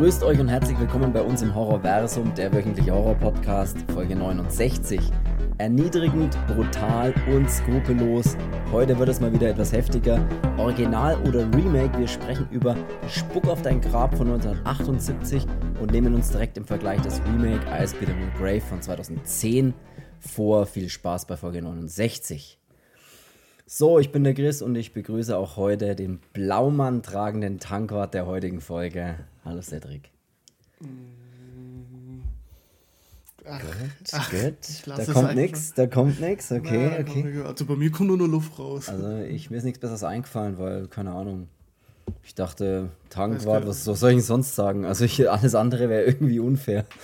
Grüßt euch und herzlich willkommen bei uns im Horrorversum, der wöchentliche Horror-Podcast, Folge 69. Erniedrigend, brutal und skrupellos. Heute wird es mal wieder etwas heftiger. Original oder Remake, wir sprechen über Spuck auf dein Grab von 1978 und nehmen uns direkt im Vergleich das Remake Ice Peter Grave von 2010 vor. Viel Spaß bei Folge 69. So, ich bin der Chris und ich begrüße auch heute den Blaumann tragenden Tankwart der heutigen Folge. Hallo Cedric. Ach, gut, ach, gut. Da kommt nichts, da kommt nichts, okay, Nein, okay. Also bei mir kommt nur noch Luft raus. Also ich, mir ist nichts Besseres eingefallen, weil, keine Ahnung, ich dachte, Tankwart, was, was soll ich sonst sagen? Also ich, alles andere wäre irgendwie unfair.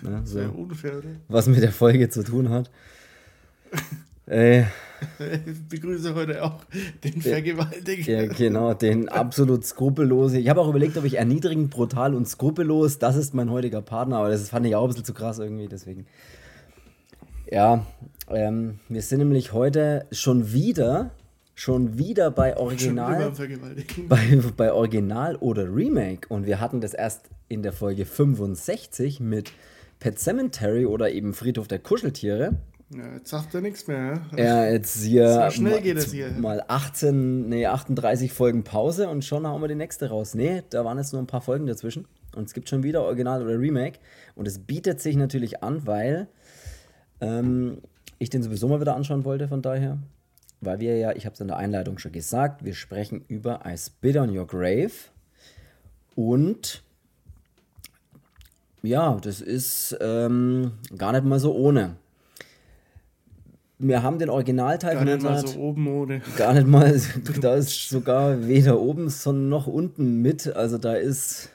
Ne, so, unfair, oder? Was mit der Folge zu tun hat. Ey. Ich begrüße heute auch den Vergewaltiger. Ja, genau, den absolut skrupellosen. Ich habe auch überlegt, ob ich erniedrigend, brutal und skrupellos, das ist mein heutiger Partner, aber das fand ich auch ein bisschen zu krass irgendwie, deswegen. Ja, ähm, wir sind nämlich heute schon wieder, schon wieder bei Original, bei, bei Original oder Remake und wir hatten das erst in der Folge 65 mit Pet Cemetery oder eben Friedhof der Kuscheltiere. Ja, jetzt sagt er nichts mehr. Ja, jetzt hier. So schnell geht es hier. Mal 18, nee, 38 Folgen Pause und schon haben wir die nächste raus. Nee, da waren jetzt nur ein paar Folgen dazwischen. Und es gibt schon wieder Original oder Remake. Und es bietet sich natürlich an, weil ähm, ich den sowieso mal wieder anschauen wollte, von daher. Weil wir ja, ich habe es in der Einleitung schon gesagt, wir sprechen über I Spit on Your Grave. Und ja, das ist ähm, gar nicht mal so ohne wir haben den Originalteil gar nicht mal so oben ohne. Gar nicht mal, da ist sogar weder oben sondern noch unten mit. Also da ist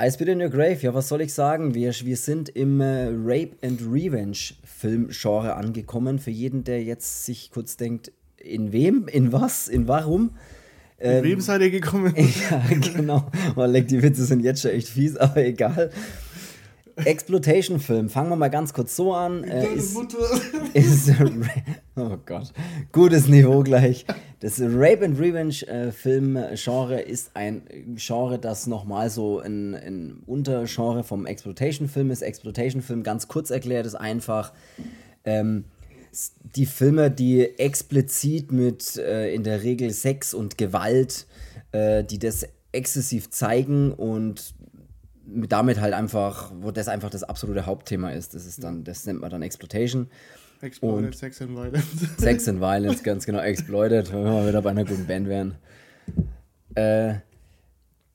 I Spit in Your Grave, ja, was soll ich sagen? Wir, wir sind im äh, Rape and Revenge Film-Genre angekommen. Für jeden, der jetzt sich kurz denkt, in wem, in was, in warum. In ähm, wem seid ihr gekommen? ja, genau. Oh, die Witze sind jetzt schon echt fies, aber egal. Exploitation-Film, fangen wir mal ganz kurz so an. Äh, ist, ist, oh Gott, gutes Niveau gleich. Das Rape and Revenge-Film-Genre äh, ist ein Genre, das nochmal so ein, ein Untergenre vom Exploitation-Film ist. Exploitation-Film, ganz kurz erklärt, ist einfach ähm, die Filme, die explizit mit äh, in der Regel Sex und Gewalt, äh, die das exzessiv zeigen und damit halt einfach, wo das einfach das absolute Hauptthema ist. Das ist dann, das nennt man dann Exploitation. Exploited, und Sex and Violence. Sex and Violence, ganz genau, Exploited, wenn wir wieder bei einer guten Band wären. Äh,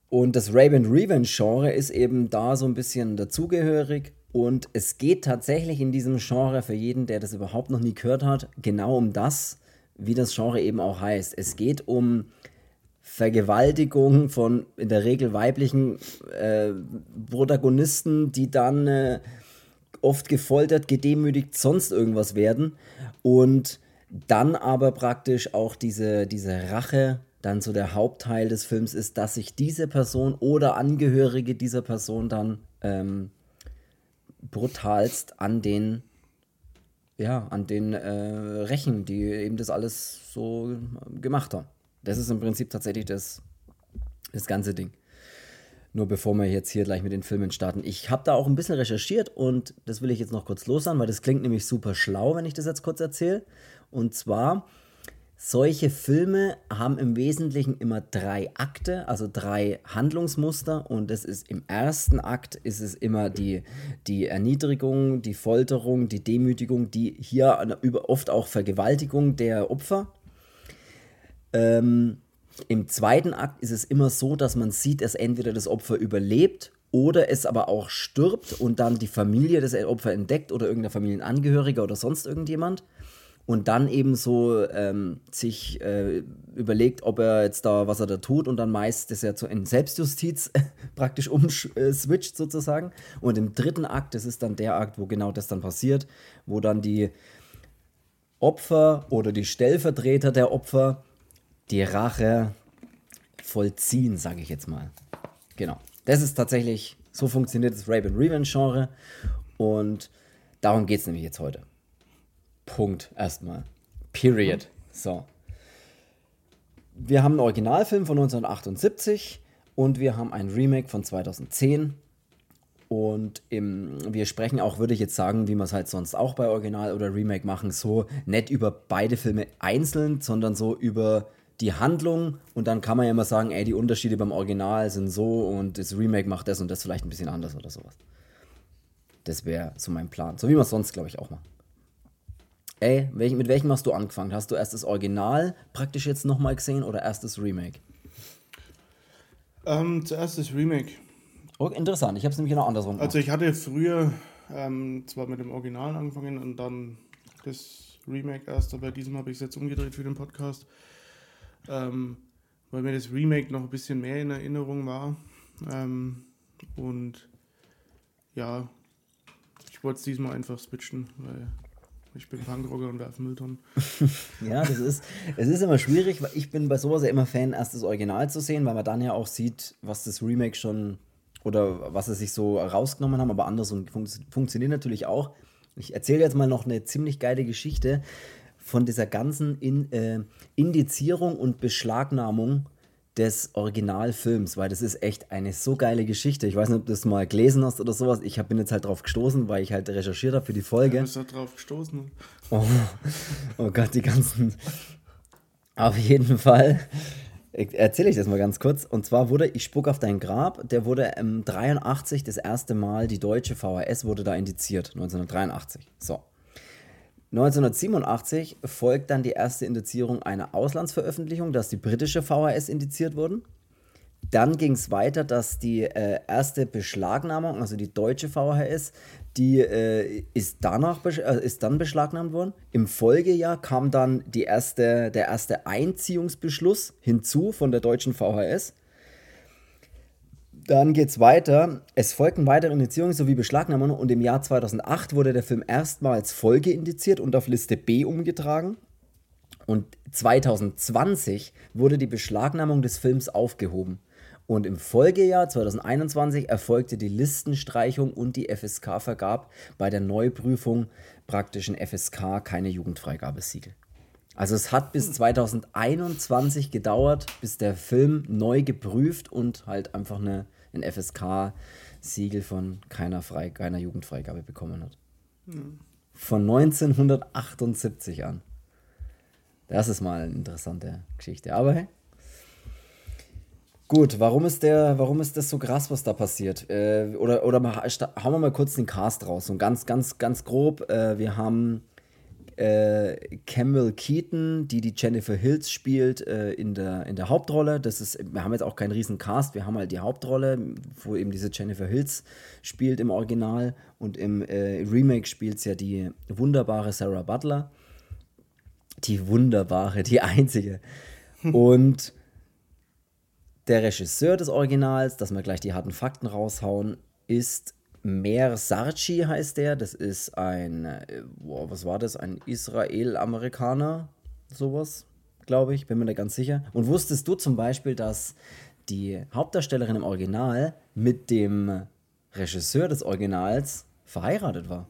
und das Rape and Revenge Genre ist eben da so ein bisschen dazugehörig. Und es geht tatsächlich in diesem Genre für jeden, der das überhaupt noch nie gehört hat, genau um das, wie das Genre eben auch heißt. Es geht um Vergewaltigung von in der Regel weiblichen äh, Protagonisten, die dann äh, oft gefoltert, gedemütigt, sonst irgendwas werden. Und dann aber praktisch auch diese, diese Rache dann so der Hauptteil des Films ist, dass sich diese Person oder Angehörige dieser Person dann ähm, brutalst an den ja, an den äh, rächen, die eben das alles so gemacht haben. Das ist im Prinzip tatsächlich das, das ganze Ding. Nur bevor wir jetzt hier gleich mit den Filmen starten. Ich habe da auch ein bisschen recherchiert und das will ich jetzt noch kurz lossagen, weil das klingt nämlich super schlau, wenn ich das jetzt kurz erzähle. Und zwar, solche Filme haben im Wesentlichen immer drei Akte, also drei Handlungsmuster. Und das ist im ersten Akt ist es immer die, die Erniedrigung, die Folterung, die Demütigung, die hier oft auch Vergewaltigung der Opfer. Ähm, Im zweiten Akt ist es immer so, dass man sieht, dass entweder das Opfer überlebt oder es aber auch stirbt und dann die Familie das Opfer entdeckt oder irgendein Familienangehöriger oder sonst irgendjemand und dann eben so ähm, sich äh, überlegt, ob er jetzt da, was er da tut und dann meist das ja zu, in Selbstjustiz praktisch umswitcht sozusagen. Und im dritten Akt, das ist dann der Akt, wo genau das dann passiert, wo dann die Opfer oder die Stellvertreter der Opfer die Rache vollziehen, sage ich jetzt mal. Genau. Das ist tatsächlich, so funktioniert das Rape and Revenge Genre und darum geht es nämlich jetzt heute. Punkt erstmal. Period. So. Wir haben einen Originalfilm von 1978 Und wir haben ein Remake von 2010. Und im, wir sprechen auch, würde ich jetzt sagen, wie wir es halt sonst auch bei Original oder Remake machen, so nicht über beide Filme einzeln, sondern so über die Handlung. Und dann kann man ja immer sagen, ey, die Unterschiede beim Original sind so und das Remake macht das und das vielleicht ein bisschen anders oder sowas. Das wäre so mein Plan. So wie man es sonst, glaube ich, auch macht. Ey, mit welchem hast du angefangen? Hast du erst das Original praktisch jetzt nochmal gesehen oder erst das Remake? Ähm, zuerst das Remake. Oh, interessant, ich habe es nämlich genau andersrum gemacht. Also ich hatte früher ähm, zwar mit dem Original angefangen und dann das Remake erst, aber diesem habe ich es jetzt umgedreht für den Podcast, ähm, weil mir das Remake noch ein bisschen mehr in Erinnerung war. Ähm, und ja, ich wollte es diesmal einfach switchen, weil ich bin Punkrocker und werfe Mülltonnen. ja, das ist, es ist immer schwierig, weil ich bin bei sowas ja immer Fan, erst das Original zu sehen, weil man dann ja auch sieht, was das Remake schon oder was sie sich so rausgenommen haben, aber andersrum fun funktioniert natürlich auch. Ich erzähle jetzt mal noch eine ziemlich geile Geschichte von dieser ganzen In äh, Indizierung und Beschlagnahmung des Originalfilms, weil das ist echt eine so geile Geschichte. Ich weiß nicht, ob du das mal gelesen hast oder sowas. Ich bin jetzt halt drauf gestoßen, weil ich halt recherchiert habe für die Folge. Du bist da drauf gestoßen. Oh, oh Gott, die ganzen. Auf jeden Fall erzähle ich das mal ganz kurz. Und zwar wurde Ich spuck auf dein Grab, der wurde im 83 das erste Mal, die deutsche VHS wurde da indiziert, 1983. So. 1987 folgt dann die erste Indizierung einer Auslandsveröffentlichung, dass die britische VHS indiziert wurden. Dann ging es weiter, dass die äh, erste Beschlagnahmung, also die deutsche VHS, die äh, ist, danach, äh, ist dann beschlagnahmt worden. Im Folgejahr kam dann die erste, der erste Einziehungsbeschluss hinzu von der deutschen VHS. Dann geht es weiter. Es folgten weitere Indizierungen sowie Beschlagnahmungen und im Jahr 2008 wurde der Film erstmals Folge indiziert und auf Liste B umgetragen. Und 2020 wurde die Beschlagnahmung des Films aufgehoben. Und im Folgejahr 2021 erfolgte die Listenstreichung und die FSK vergab bei der Neuprüfung praktischen FSK keine Jugendfreigabesiegel. Also es hat bis 2021 gedauert, bis der Film neu geprüft und halt einfach eine ein FSK-Siegel von keiner, Frei keiner Jugendfreigabe bekommen hat. Mhm. Von 1978 an. Das ist mal eine interessante Geschichte. Aber hey. Gut, warum ist, der, warum ist das so krass, was da passiert? Äh, oder oder mal, hauen wir mal kurz den Cast raus. So ganz, ganz, ganz grob. Äh, wir haben äh, Campbell Keaton, die die Jennifer Hills spielt, äh, in, der, in der Hauptrolle. Das ist, wir haben jetzt auch keinen riesen Cast, wir haben halt die Hauptrolle, wo eben diese Jennifer Hills spielt im Original und im äh, Remake spielt es ja die wunderbare Sarah Butler. Die wunderbare, die einzige. Und der Regisseur des Originals, dass wir gleich die harten Fakten raushauen, ist Mer Sarchi heißt der. Das ist ein, äh, boah, was war das? Ein Israel-Amerikaner, sowas, glaube ich. Bin mir da ganz sicher. Und wusstest du zum Beispiel, dass die Hauptdarstellerin im Original mit dem Regisseur des Originals verheiratet war?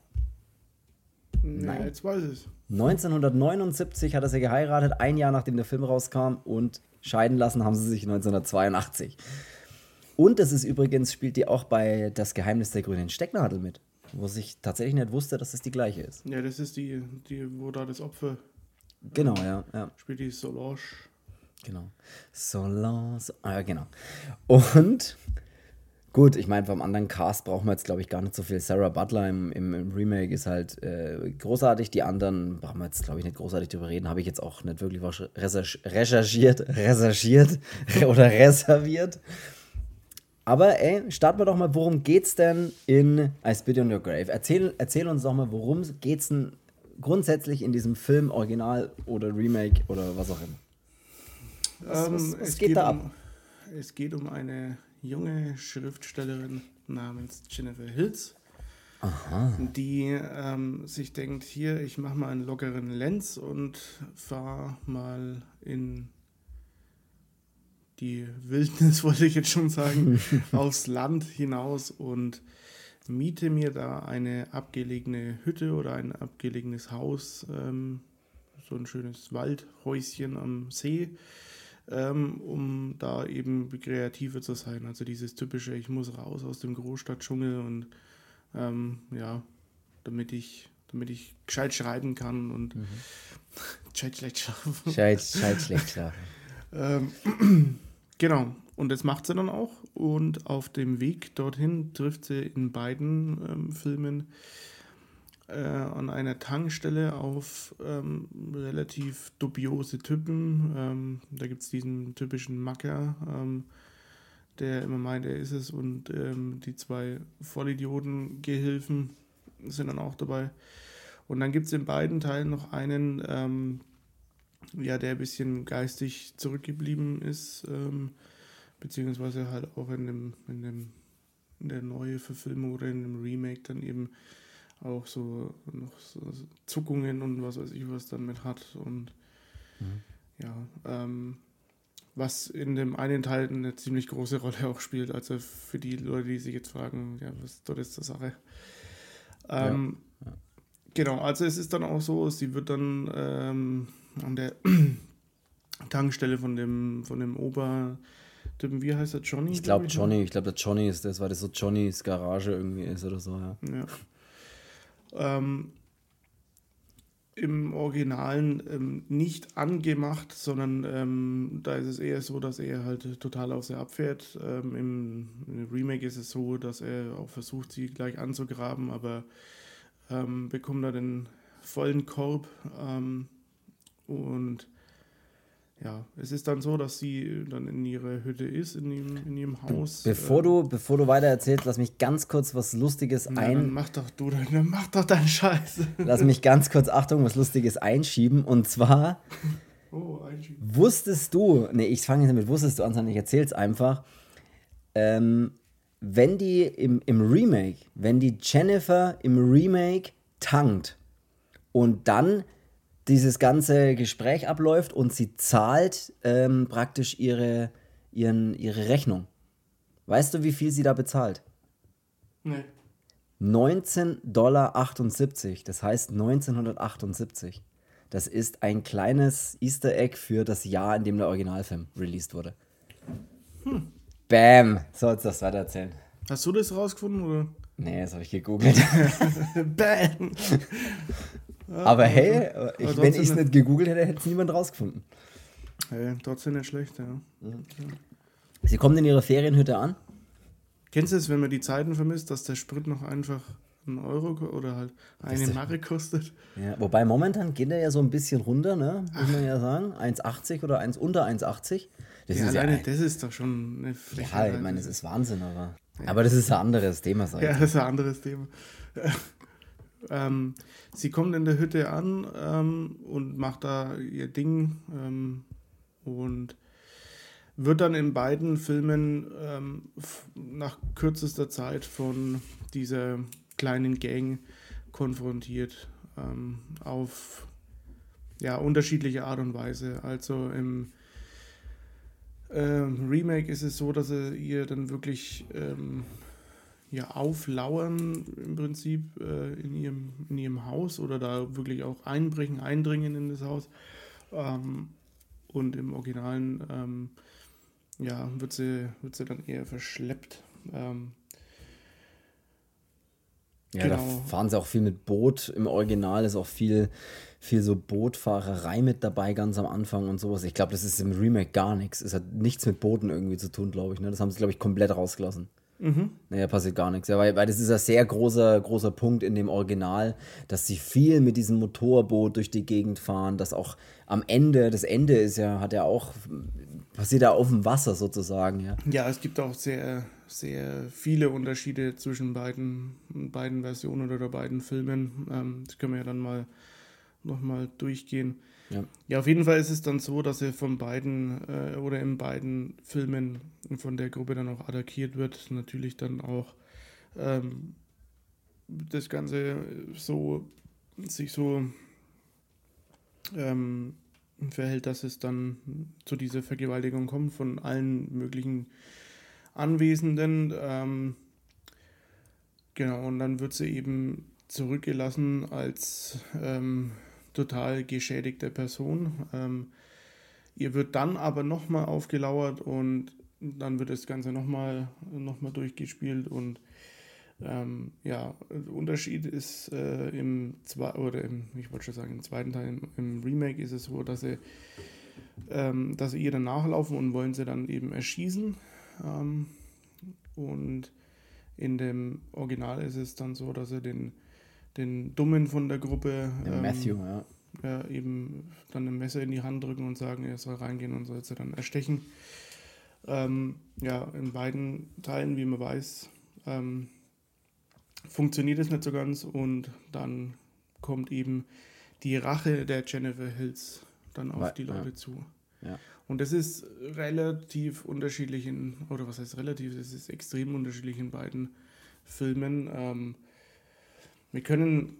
Nein, jetzt weiß ich es. 1979 hat er sie geheiratet, ein Jahr nachdem der Film rauskam und scheiden lassen haben sie sich 1982. Und es ist übrigens, spielt die auch bei Das Geheimnis der grünen Stecknadel mit. Wo ich tatsächlich nicht wusste, dass es die gleiche ist. Ja, das ist die, die wo da das Opfer. Genau, ja. ja. Spielt die Solange. Genau. Solange. Ah, ja, genau. Und gut, ich meine, beim anderen Cast brauchen wir jetzt, glaube ich, gar nicht so viel. Sarah Butler im, im, im Remake ist halt äh, großartig. Die anderen brauchen wir jetzt, glaube ich, nicht großartig drüber reden. Habe ich jetzt auch nicht wirklich recherchiert, recherchiert oder reserviert. Aber ey, starten wir doch mal, worum geht's denn in I Spit on Your Grave? Erzähl, erzähl uns doch mal, worum geht's denn grundsätzlich in diesem Film, Original oder Remake oder was auch immer? Was, was, was es geht, geht da ab? Um, es geht um eine junge Schriftstellerin namens Jennifer Hills, Aha. die ähm, sich denkt, hier, ich mache mal einen lockeren Lenz und fahre mal in die Wildnis, wollte ich jetzt schon sagen, aufs Land hinaus und miete mir da eine abgelegene Hütte oder ein abgelegenes Haus, ähm, so ein schönes Waldhäuschen am See, ähm, um da eben kreativer zu sein. Also dieses typische, ich muss raus aus dem Großstadtdschungel und ähm, ja, damit ich, damit ich gescheit schreiben kann und mhm. gescheit schlecht schlafen. Gescheit, schlecht schlafen. genau, und das macht sie dann auch. Und auf dem Weg dorthin trifft sie in beiden ähm, Filmen äh, an einer Tankstelle auf ähm, relativ dubiose Typen. Ähm, da gibt es diesen typischen Macker, ähm, der immer meint, er ist es. Und ähm, die zwei Vollidioten-Gehilfen sind dann auch dabei. Und dann gibt es in beiden Teilen noch einen, ähm, ja, der ein bisschen geistig zurückgeblieben ist, ähm, beziehungsweise halt auch in dem, in dem in der neue Verfilmung oder in dem Remake dann eben auch so noch so Zuckungen und was weiß ich was dann mit hat und mhm. ja, ähm, was in dem einen Teil eine ziemlich große Rolle auch spielt, also für die Leute, die sich jetzt fragen, ja, was dort ist die Sache. Ähm, ja. Ja. Genau, also es ist dann auch so, sie wird dann ähm, an der Tankstelle von dem, von dem Ober, wie heißt der Johnny? Ich glaube Johnny, ich glaube der Johnny ist das, weil das so Johnnys Garage irgendwie ist oder so, ja. ja. Ähm, Im Originalen ähm, nicht angemacht, sondern ähm, da ist es eher so, dass er halt total auf sie abfährt. Ähm, Im, Remake ist es so, dass er auch versucht, sie gleich anzugraben, aber ähm, bekommt da den vollen Korb ähm, und ja, es ist dann so, dass sie dann in ihrer Hütte ist, in ihrem, in ihrem Haus. Bevor, äh, du, bevor du weiter erzählst, lass mich ganz kurz was Lustiges na, ein. mach doch du, dann mach doch deinen Scheiß. Lass mich ganz kurz, Achtung, was Lustiges einschieben. Und zwar. Oh, einschieben. Wusstest du, nee, ich fange jetzt damit, wusstest du an, ich erzähl's einfach. Ähm, wenn die im, im Remake, wenn die Jennifer im Remake tankt und dann dieses ganze Gespräch abläuft und sie zahlt ähm, praktisch ihre, ihren, ihre Rechnung. Weißt du, wie viel sie da bezahlt? Nee. 19,78 Dollar. Das heißt 1978. Das ist ein kleines Easter Egg für das Jahr, in dem der Originalfilm released wurde. Hm. Bam! So, jetzt das weiter erzählen. Hast du das rausgefunden, oder? Nee, das habe ich gegoogelt. Bam! aber hey, aber wenn ich es nicht gegoogelt hätte, hätte es niemand rausgefunden. Hey, trotzdem nicht schlecht, ja. Mhm. Sie kommen in ihre Ferienhütte an. Kennst du es, wenn man die Zeiten vermisst, dass der Sprit noch einfach einen Euro oder halt eine Marre kostet? Ja, wobei momentan geht er ja so ein bisschen runter, ne? Muss Ach. man ja sagen. 1,80 oder 1 unter 1,80. Das ja, ist alleine ja, das ist doch schon eine Frechheit. Ja, ich meine, das ist Wahnsinn, aber. Ja. Aber das ist ein anderes Thema, sag ich. Ja, das ist ein anderes Thema. Ähm, sie kommt in der Hütte an ähm, und macht da ihr Ding ähm, und wird dann in beiden Filmen ähm, nach kürzester Zeit von dieser kleinen Gang konfrontiert ähm, auf ja, unterschiedliche Art und Weise. Also im ähm, Remake ist es so, dass er ihr dann wirklich ja, auflauern im Prinzip äh, in, ihrem, in ihrem Haus oder da wirklich auch einbrechen, eindringen in das Haus. Ähm, und im Originalen ähm, ja, wird, sie, wird sie dann eher verschleppt. Ähm, ja, genau. da fahren sie auch viel mit Boot. Im Original ist auch viel, viel so Bootfahrerei mit dabei, ganz am Anfang und sowas. Ich glaube, das ist im Remake gar nichts. Es hat nichts mit Booten irgendwie zu tun, glaube ich. Ne? Das haben sie, glaube ich, komplett rausgelassen. Mhm. Naja, passiert gar nichts. Ja, weil, weil das ist ein sehr großer, großer Punkt in dem Original, dass sie viel mit diesem Motorboot durch die Gegend fahren, dass auch am Ende, das Ende ist ja, hat ja auch, passiert ja auf dem Wasser sozusagen, ja. Ja, es gibt auch sehr, sehr viele Unterschiede zwischen beiden, beiden Versionen oder beiden Filmen. Ähm, das können wir ja dann mal nochmal durchgehen. Ja. ja, auf jeden Fall ist es dann so, dass er von beiden äh, oder in beiden Filmen von der Gruppe dann auch attackiert wird. Natürlich dann auch ähm, das Ganze so sich so ähm, verhält, dass es dann zu dieser Vergewaltigung kommt von allen möglichen Anwesenden. Ähm, genau, und dann wird sie eben zurückgelassen als ähm, total geschädigte Person. Ähm, ihr wird dann aber nochmal aufgelauert und dann wird das Ganze nochmal noch mal durchgespielt und ähm, ja, der Unterschied ist äh, im zweiten, oder im, ich wollte schon sagen, im zweiten Teil, im, im Remake ist es so, dass sie, ähm, dass sie ihr dann nachlaufen und wollen sie dann eben erschießen. Ähm, und in dem Original ist es dann so, dass sie den, den Dummen von der Gruppe, ähm, Matthew, ja. ja. eben dann ein Messer in die Hand drücken und sagen, er soll reingehen und soll sie dann erstechen. Ähm, ja, in beiden Teilen, wie man weiß, ähm, funktioniert es nicht so ganz und dann kommt eben die Rache der Jennifer Hills dann auf die Leute ja. zu. Ja. Und das ist relativ unterschiedlich in, oder was heißt relativ, es ist extrem unterschiedlich in beiden Filmen. Ähm, wir können,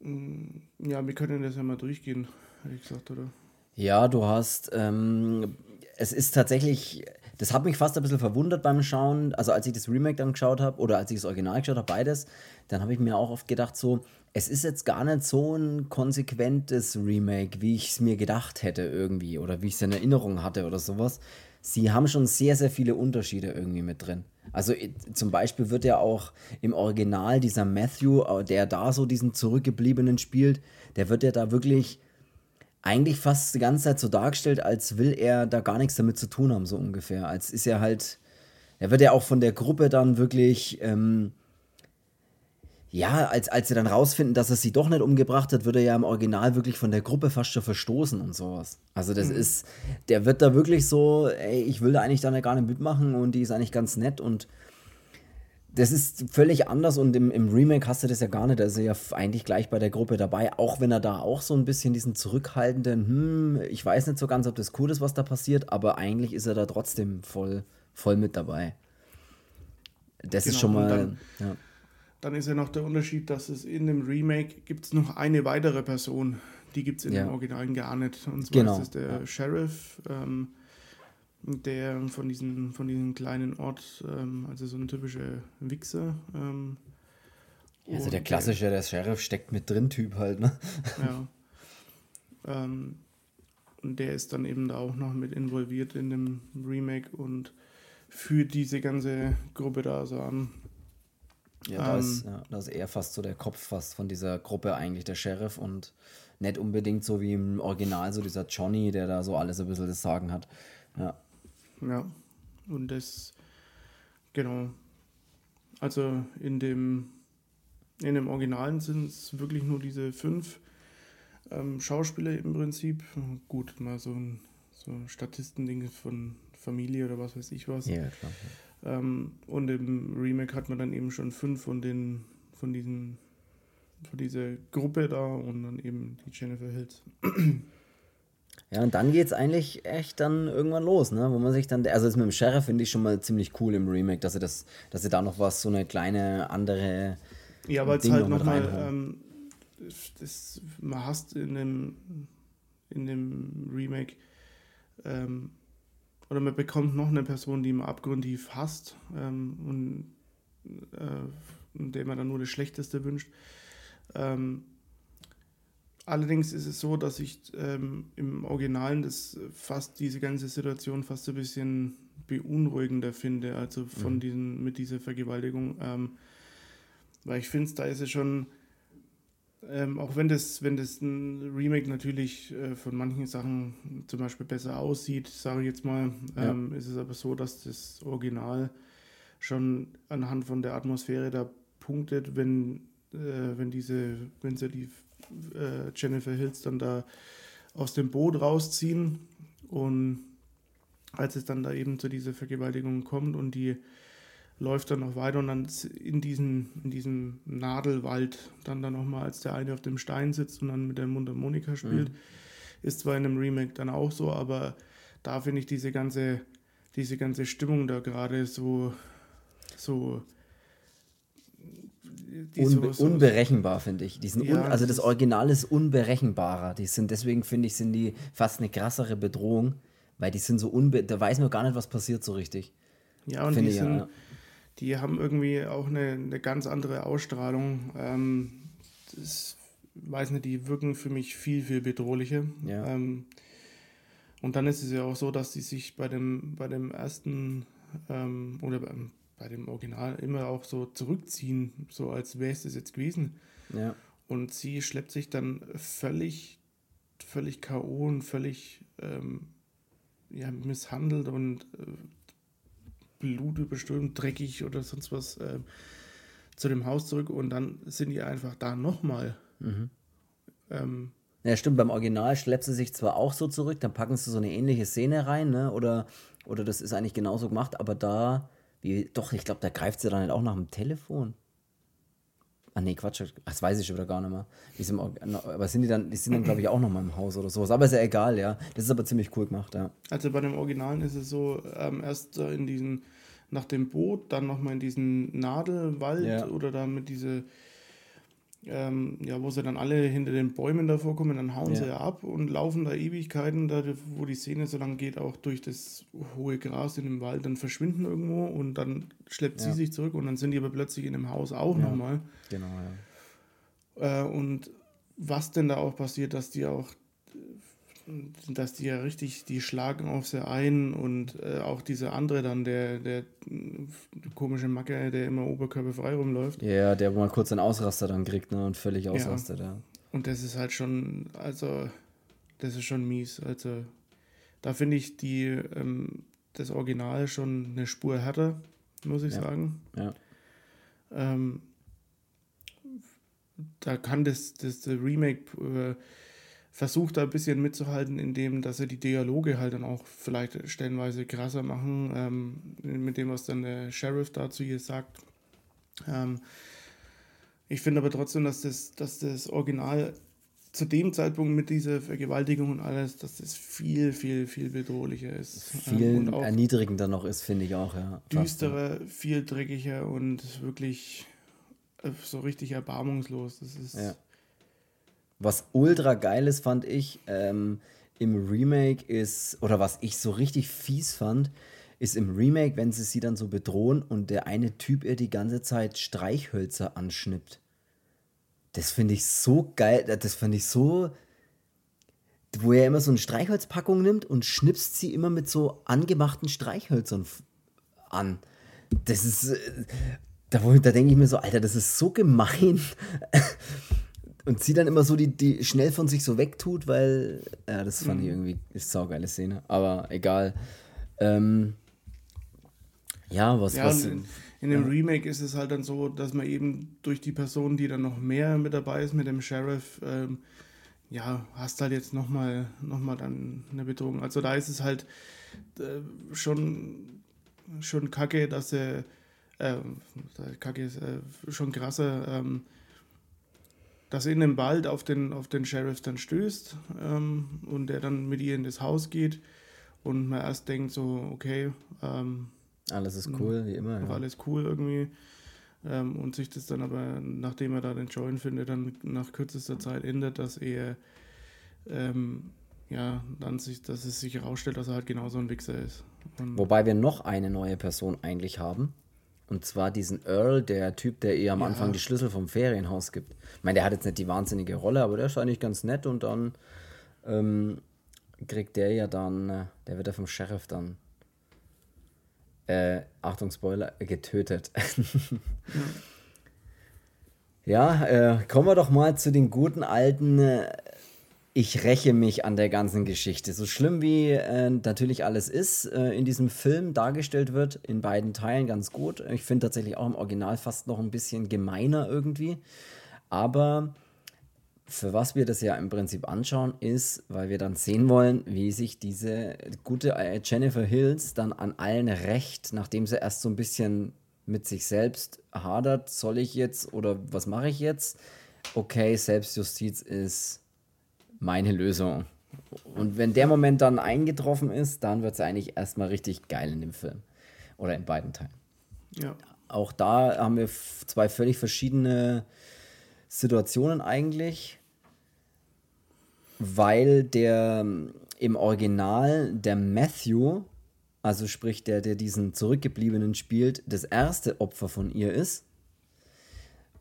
mm, ja, wir können das ja mal durchgehen, hätte ich gesagt, oder? Ja, du hast ähm, es ist tatsächlich, das hat mich fast ein bisschen verwundert beim Schauen. Also als ich das Remake dann geschaut habe oder als ich das Original geschaut habe, beides, dann habe ich mir auch oft gedacht, so, es ist jetzt gar nicht so ein konsequentes Remake, wie ich es mir gedacht hätte irgendwie oder wie ich es in Erinnerung hatte oder sowas. Sie haben schon sehr, sehr viele Unterschiede irgendwie mit drin. Also zum Beispiel wird ja auch im Original dieser Matthew, äh, der da so diesen Zurückgebliebenen spielt, der wird ja da wirklich eigentlich fast die ganze Zeit so dargestellt, als will er da gar nichts damit zu tun haben, so ungefähr. Als ist er halt, er wird ja auch von der Gruppe dann wirklich, ähm, ja, als, als sie dann rausfinden, dass er sie doch nicht umgebracht hat, wird er ja im Original wirklich von der Gruppe fast schon verstoßen und sowas. Also das mhm. ist, der wird da wirklich so, ey, ich will da eigentlich dann gar nicht mitmachen und die ist eigentlich ganz nett und das ist völlig anders und im, im, Remake hast du das ja gar nicht. Da ist er ja eigentlich gleich bei der Gruppe dabei, auch wenn er da auch so ein bisschen diesen zurückhaltenden, hm, ich weiß nicht so ganz, ob das cool ist, was da passiert, aber eigentlich ist er da trotzdem voll, voll mit dabei. Das genau, ist schon mal. Dann, ja. Dann, ist ja noch der Unterschied, dass es in dem Remake gibt es noch eine weitere Person, die gibt es in ja. dem Originalen gar nicht. Und zwar genau. ist es der ja. Sheriff. Ähm, der von diesem, von diesem kleinen Ort, ähm, also so ein typischer Wichser. Ähm, also der klassische, der, der Sheriff steckt mit drin Typ halt, ne? Ja. Ähm, und der ist dann eben da auch noch mit involviert in dem Remake und führt diese ganze Gruppe da so an. Ja, da, ist, ähm, ja, da ist er fast so der Kopf fast von dieser Gruppe eigentlich, der Sheriff und nicht unbedingt so wie im Original so dieser Johnny, der da so alles ein bisschen das Sagen hat. Ja. Ja, und das, genau. Also in dem, in dem Originalen sind es wirklich nur diese fünf ähm, Schauspieler im Prinzip. Gut, mal so ein, so ein Statistending von Familie oder was weiß ich was. Ja, klar. Ähm, und im Remake hat man dann eben schon fünf von den, von diesen, von dieser Gruppe da und dann eben die Jennifer Hills. Ja, und dann geht es eigentlich echt dann irgendwann los, ne? Wo man sich dann, also das mit dem Sheriff finde ich schon mal ziemlich cool im Remake, dass sie das, dass sie da noch was, so eine kleine andere. Ja, weil es halt nochmal, ähm, das, man hast in dem, in dem Remake, ähm, oder man bekommt noch eine Person, die man abgrundtief hasst ähm, und äh, der man dann nur das Schlechteste wünscht. Ähm, Allerdings ist es so, dass ich ähm, im Originalen das fast diese ganze Situation fast ein bisschen beunruhigender finde, also von mhm. diesen, mit dieser Vergewaltigung. Ähm, weil ich finde, da ist es schon, ähm, auch wenn das, wenn das ein Remake natürlich äh, von manchen Sachen zum Beispiel besser aussieht, sage ich jetzt mal, ja. Ähm, ist es aber so, dass das Original schon anhand von der Atmosphäre da punktet, wenn, äh, wenn diese, wenn sie die äh, Jennifer Hills dann da aus dem Boot rausziehen und als es dann da eben zu dieser Vergewaltigung kommt und die läuft dann noch weiter und dann in, diesen, in diesem Nadelwald dann da nochmal, als der eine auf dem Stein sitzt und dann mit der Mundharmonika spielt, mhm. ist zwar in einem Remake dann auch so, aber da finde ich diese ganze, diese ganze Stimmung da gerade so, so Unbe unberechenbar, finde ich. Die sind ja, also das Original ist unberechenbarer. Die sind, deswegen finde ich, sind die fast eine krassere Bedrohung, weil die sind so unbe da weiß man gar nicht, was passiert so richtig. Ja, und die, sind, ja. Die haben irgendwie auch eine, eine ganz andere Ausstrahlung. Ähm, das, weiß nicht, die wirken für mich viel, viel bedrohlicher. Ja. Ähm, Und dann ist es ja auch so, dass sie sich bei dem, bei dem ersten ähm, oder beim, bei dem Original immer auch so zurückziehen, so als wäre es das jetzt gewesen. Ja. Und sie schleppt sich dann völlig, völlig K.O. und völlig ähm, ja, misshandelt und äh, blutüberströmt, dreckig oder sonst was äh, zu dem Haus zurück. Und dann sind die einfach da nochmal. Mhm. Ähm, Ja, stimmt, beim Original schleppt sie sich zwar auch so zurück, dann packen sie so eine ähnliche Szene rein, ne? Oder, oder das ist eigentlich genauso gemacht, aber da, wie, doch, ich glaube, da greift sie dann halt auch nach dem Telefon. Ah, nee, Quatsch, das weiß ich schon wieder gar nicht mehr. Im aber sind die dann, die sind dann, glaube ich, auch noch mal im Haus oder sowas. Aber ist ja egal, ja. Das ist aber ziemlich cool gemacht, ja. Also bei dem Originalen ist es so, ähm, erst äh, in diesen, nach dem Boot, dann nochmal in diesen Nadelwald Ja. oder dann mit diese, ähm, ja, wo sie dann alle hinter den Bäumen davor kommen, dann hauen sie Ja. ja ab und laufen da Ewigkeiten, da wo die Szene so lang geht, auch durch das hohe Gras in dem Wald, dann verschwinden irgendwo und dann schleppt Ja. sie sich zurück und dann sind die aber plötzlich in dem Haus auch Ja. nochmal. Genau, ja. Äh, und was denn da auch passiert, dass die auch, dass die ja richtig, die schlagen auf sie ein und äh, auch dieser andere dann, der, der äh, komische Macke, der immer oberkörperfrei rumläuft. Ja, der wo mal kurz einen Ausraster dann kriegt, ne? Und völlig ausrastet, ja. Und das ist halt schon, also, das ist schon mies. Also, da finde ich die, ähm, das Original schon eine Spur härter, muss ich Ja. sagen. Ja. Ähm, da kann das, das, das Remake äh, versucht da ein bisschen mitzuhalten, indem dass sie die Dialoge halt dann auch vielleicht stellenweise krasser machen, ähm, mit dem, was dann der Sheriff dazu ihr sagt. Ähm, ich finde aber trotzdem, dass das, dass das Original zu dem Zeitpunkt mit dieser Vergewaltigung und alles, dass das viel, viel, viel bedrohlicher ist. Viel Ähm, und auch erniedrigender noch ist, finde ich auch, ja. düsterer, viel dreckiger und wirklich äh, so richtig erbarmungslos. Das ist Ja. Was ultra geil ist, fand ich, ähm, im Remake ist, oder was ich so richtig fies fand, ist im Remake, wenn sie sie dann so bedrohen und der eine Typ ihr die ganze Zeit Streichhölzer anschnippt. Das finde ich so geil, das finde ich so, wo er immer so eine Streichholzpackung nimmt und schnipst sie immer mit so angemachten Streichhölzern an. Das ist, äh, da, da denke ich mir so, Alter, das ist so gemein. Und sie dann immer so die, die schnell von sich so wegtut, weil, ja, das fand ich irgendwie, ist saugeile Szene. Aber egal. Ähm, ja, was, Ja, was, in, in dem Remake ist es halt dann so, dass man eben durch die Person, die dann noch mehr mit dabei ist, mit dem Sheriff, ähm, ja, hast halt jetzt nochmal noch mal dann eine Bedrohung. Also da ist es halt äh, schon, schon kacke, dass er, äh, kacke ist äh, schon krasser, ähm, dass er in dem Wald auf den, auf den Sheriff dann stößt ähm, und der dann mit ihr in das Haus geht und man erst denkt so, okay, ähm, alles ist cool, wie immer. Ja. alles cool irgendwie. Ähm, und sich das dann aber, nachdem er da den Join findet, dann nach kürzester Zeit ändert, dass er ähm, ja, dann sich, dass es sich herausstellt, dass er halt genauso ein Wichser ist. Und, Wobei wir noch eine neue Person eigentlich haben. Und zwar diesen Earl, der Typ, der ihr am Ja. Anfang die Schlüssel vom Ferienhaus gibt. Ich meine, der hat jetzt nicht die wahnsinnige Rolle, aber der ist eigentlich ganz nett und dann ähm, kriegt der ja dann, äh, der wird ja vom Sheriff dann, äh, Achtung, Spoiler, getötet. ja, äh, kommen wir doch mal zu den guten alten äh, ich räche mich an der ganzen Geschichte. So schlimm wie äh, natürlich alles ist, äh, in diesem Film dargestellt wird, in beiden Teilen ganz gut. Ich finde tatsächlich auch im Original fast noch ein bisschen gemeiner irgendwie. Aber für was wir das ja im Prinzip anschauen, ist, weil wir dann sehen wollen, wie sich diese gute äh, Jennifer Hills dann an allen rächt, nachdem sie erst so ein bisschen mit sich selbst hadert, soll ich jetzt oder was mache ich jetzt? Okay, Selbstjustiz ist meine Lösung. Und wenn der Moment dann eingetroffen ist, dann wird es eigentlich erstmal richtig geil in dem Film. Oder in beiden Teilen. ja. Auch da haben wir zwei völlig verschiedene Situationen eigentlich, weil der ähm, im Original der Matthew, also sprich der, der diesen Zurückgebliebenen spielt, das erste Opfer von ihr ist.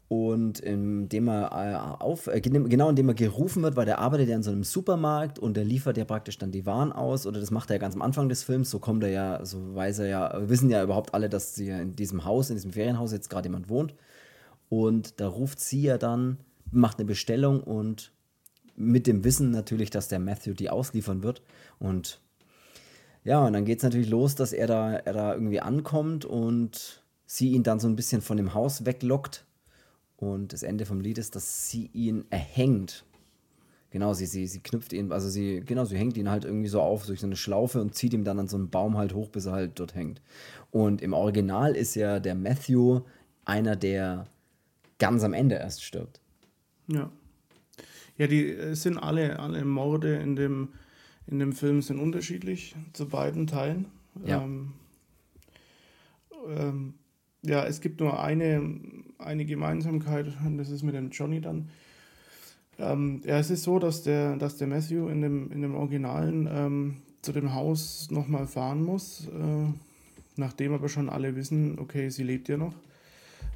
Und indem er äh, auf, äh, genau indem er gerufen wird, weil der arbeitet ja in so einem Supermarkt und der liefert ja praktisch dann die Waren aus. Oder das macht er ja ganz am Anfang des Films. So kommt er ja, so weiß er ja, wissen ja überhaupt alle, dass sie in diesem Haus, in diesem Ferienhaus jetzt gerade jemand wohnt. Und da ruft sie ja dann, macht eine Bestellung und mit dem Wissen natürlich, dass der Matthew die ausliefern wird. Und ja, und dann geht es natürlich los, dass er da, er da irgendwie ankommt und sie ihn dann so ein bisschen von dem Haus weglockt und das Ende vom Lied ist, dass sie ihn erhängt. Genau, sie, sie, sie knüpft ihn, also sie, genau, sie hängt ihn halt irgendwie so auf durch so eine Schlaufe und zieht ihm dann an so einen Baum halt hoch, bis er halt dort hängt. Und im Original ist ja der Matthew einer, der ganz am Ende erst stirbt. Ja. Ja, die sind alle, alle Morde in dem, in dem Film sind unterschiedlich zu beiden Teilen. Ja. Ähm, ähm, ja, es gibt nur eine, eine Gemeinsamkeit, und das ist mit dem Johnny dann. Ähm, ja, es ist so, dass der, dass der Matthew in dem, in dem Originalen ähm, zu dem Haus nochmal fahren muss, äh, nachdem aber schon alle wissen, okay, sie lebt ja noch.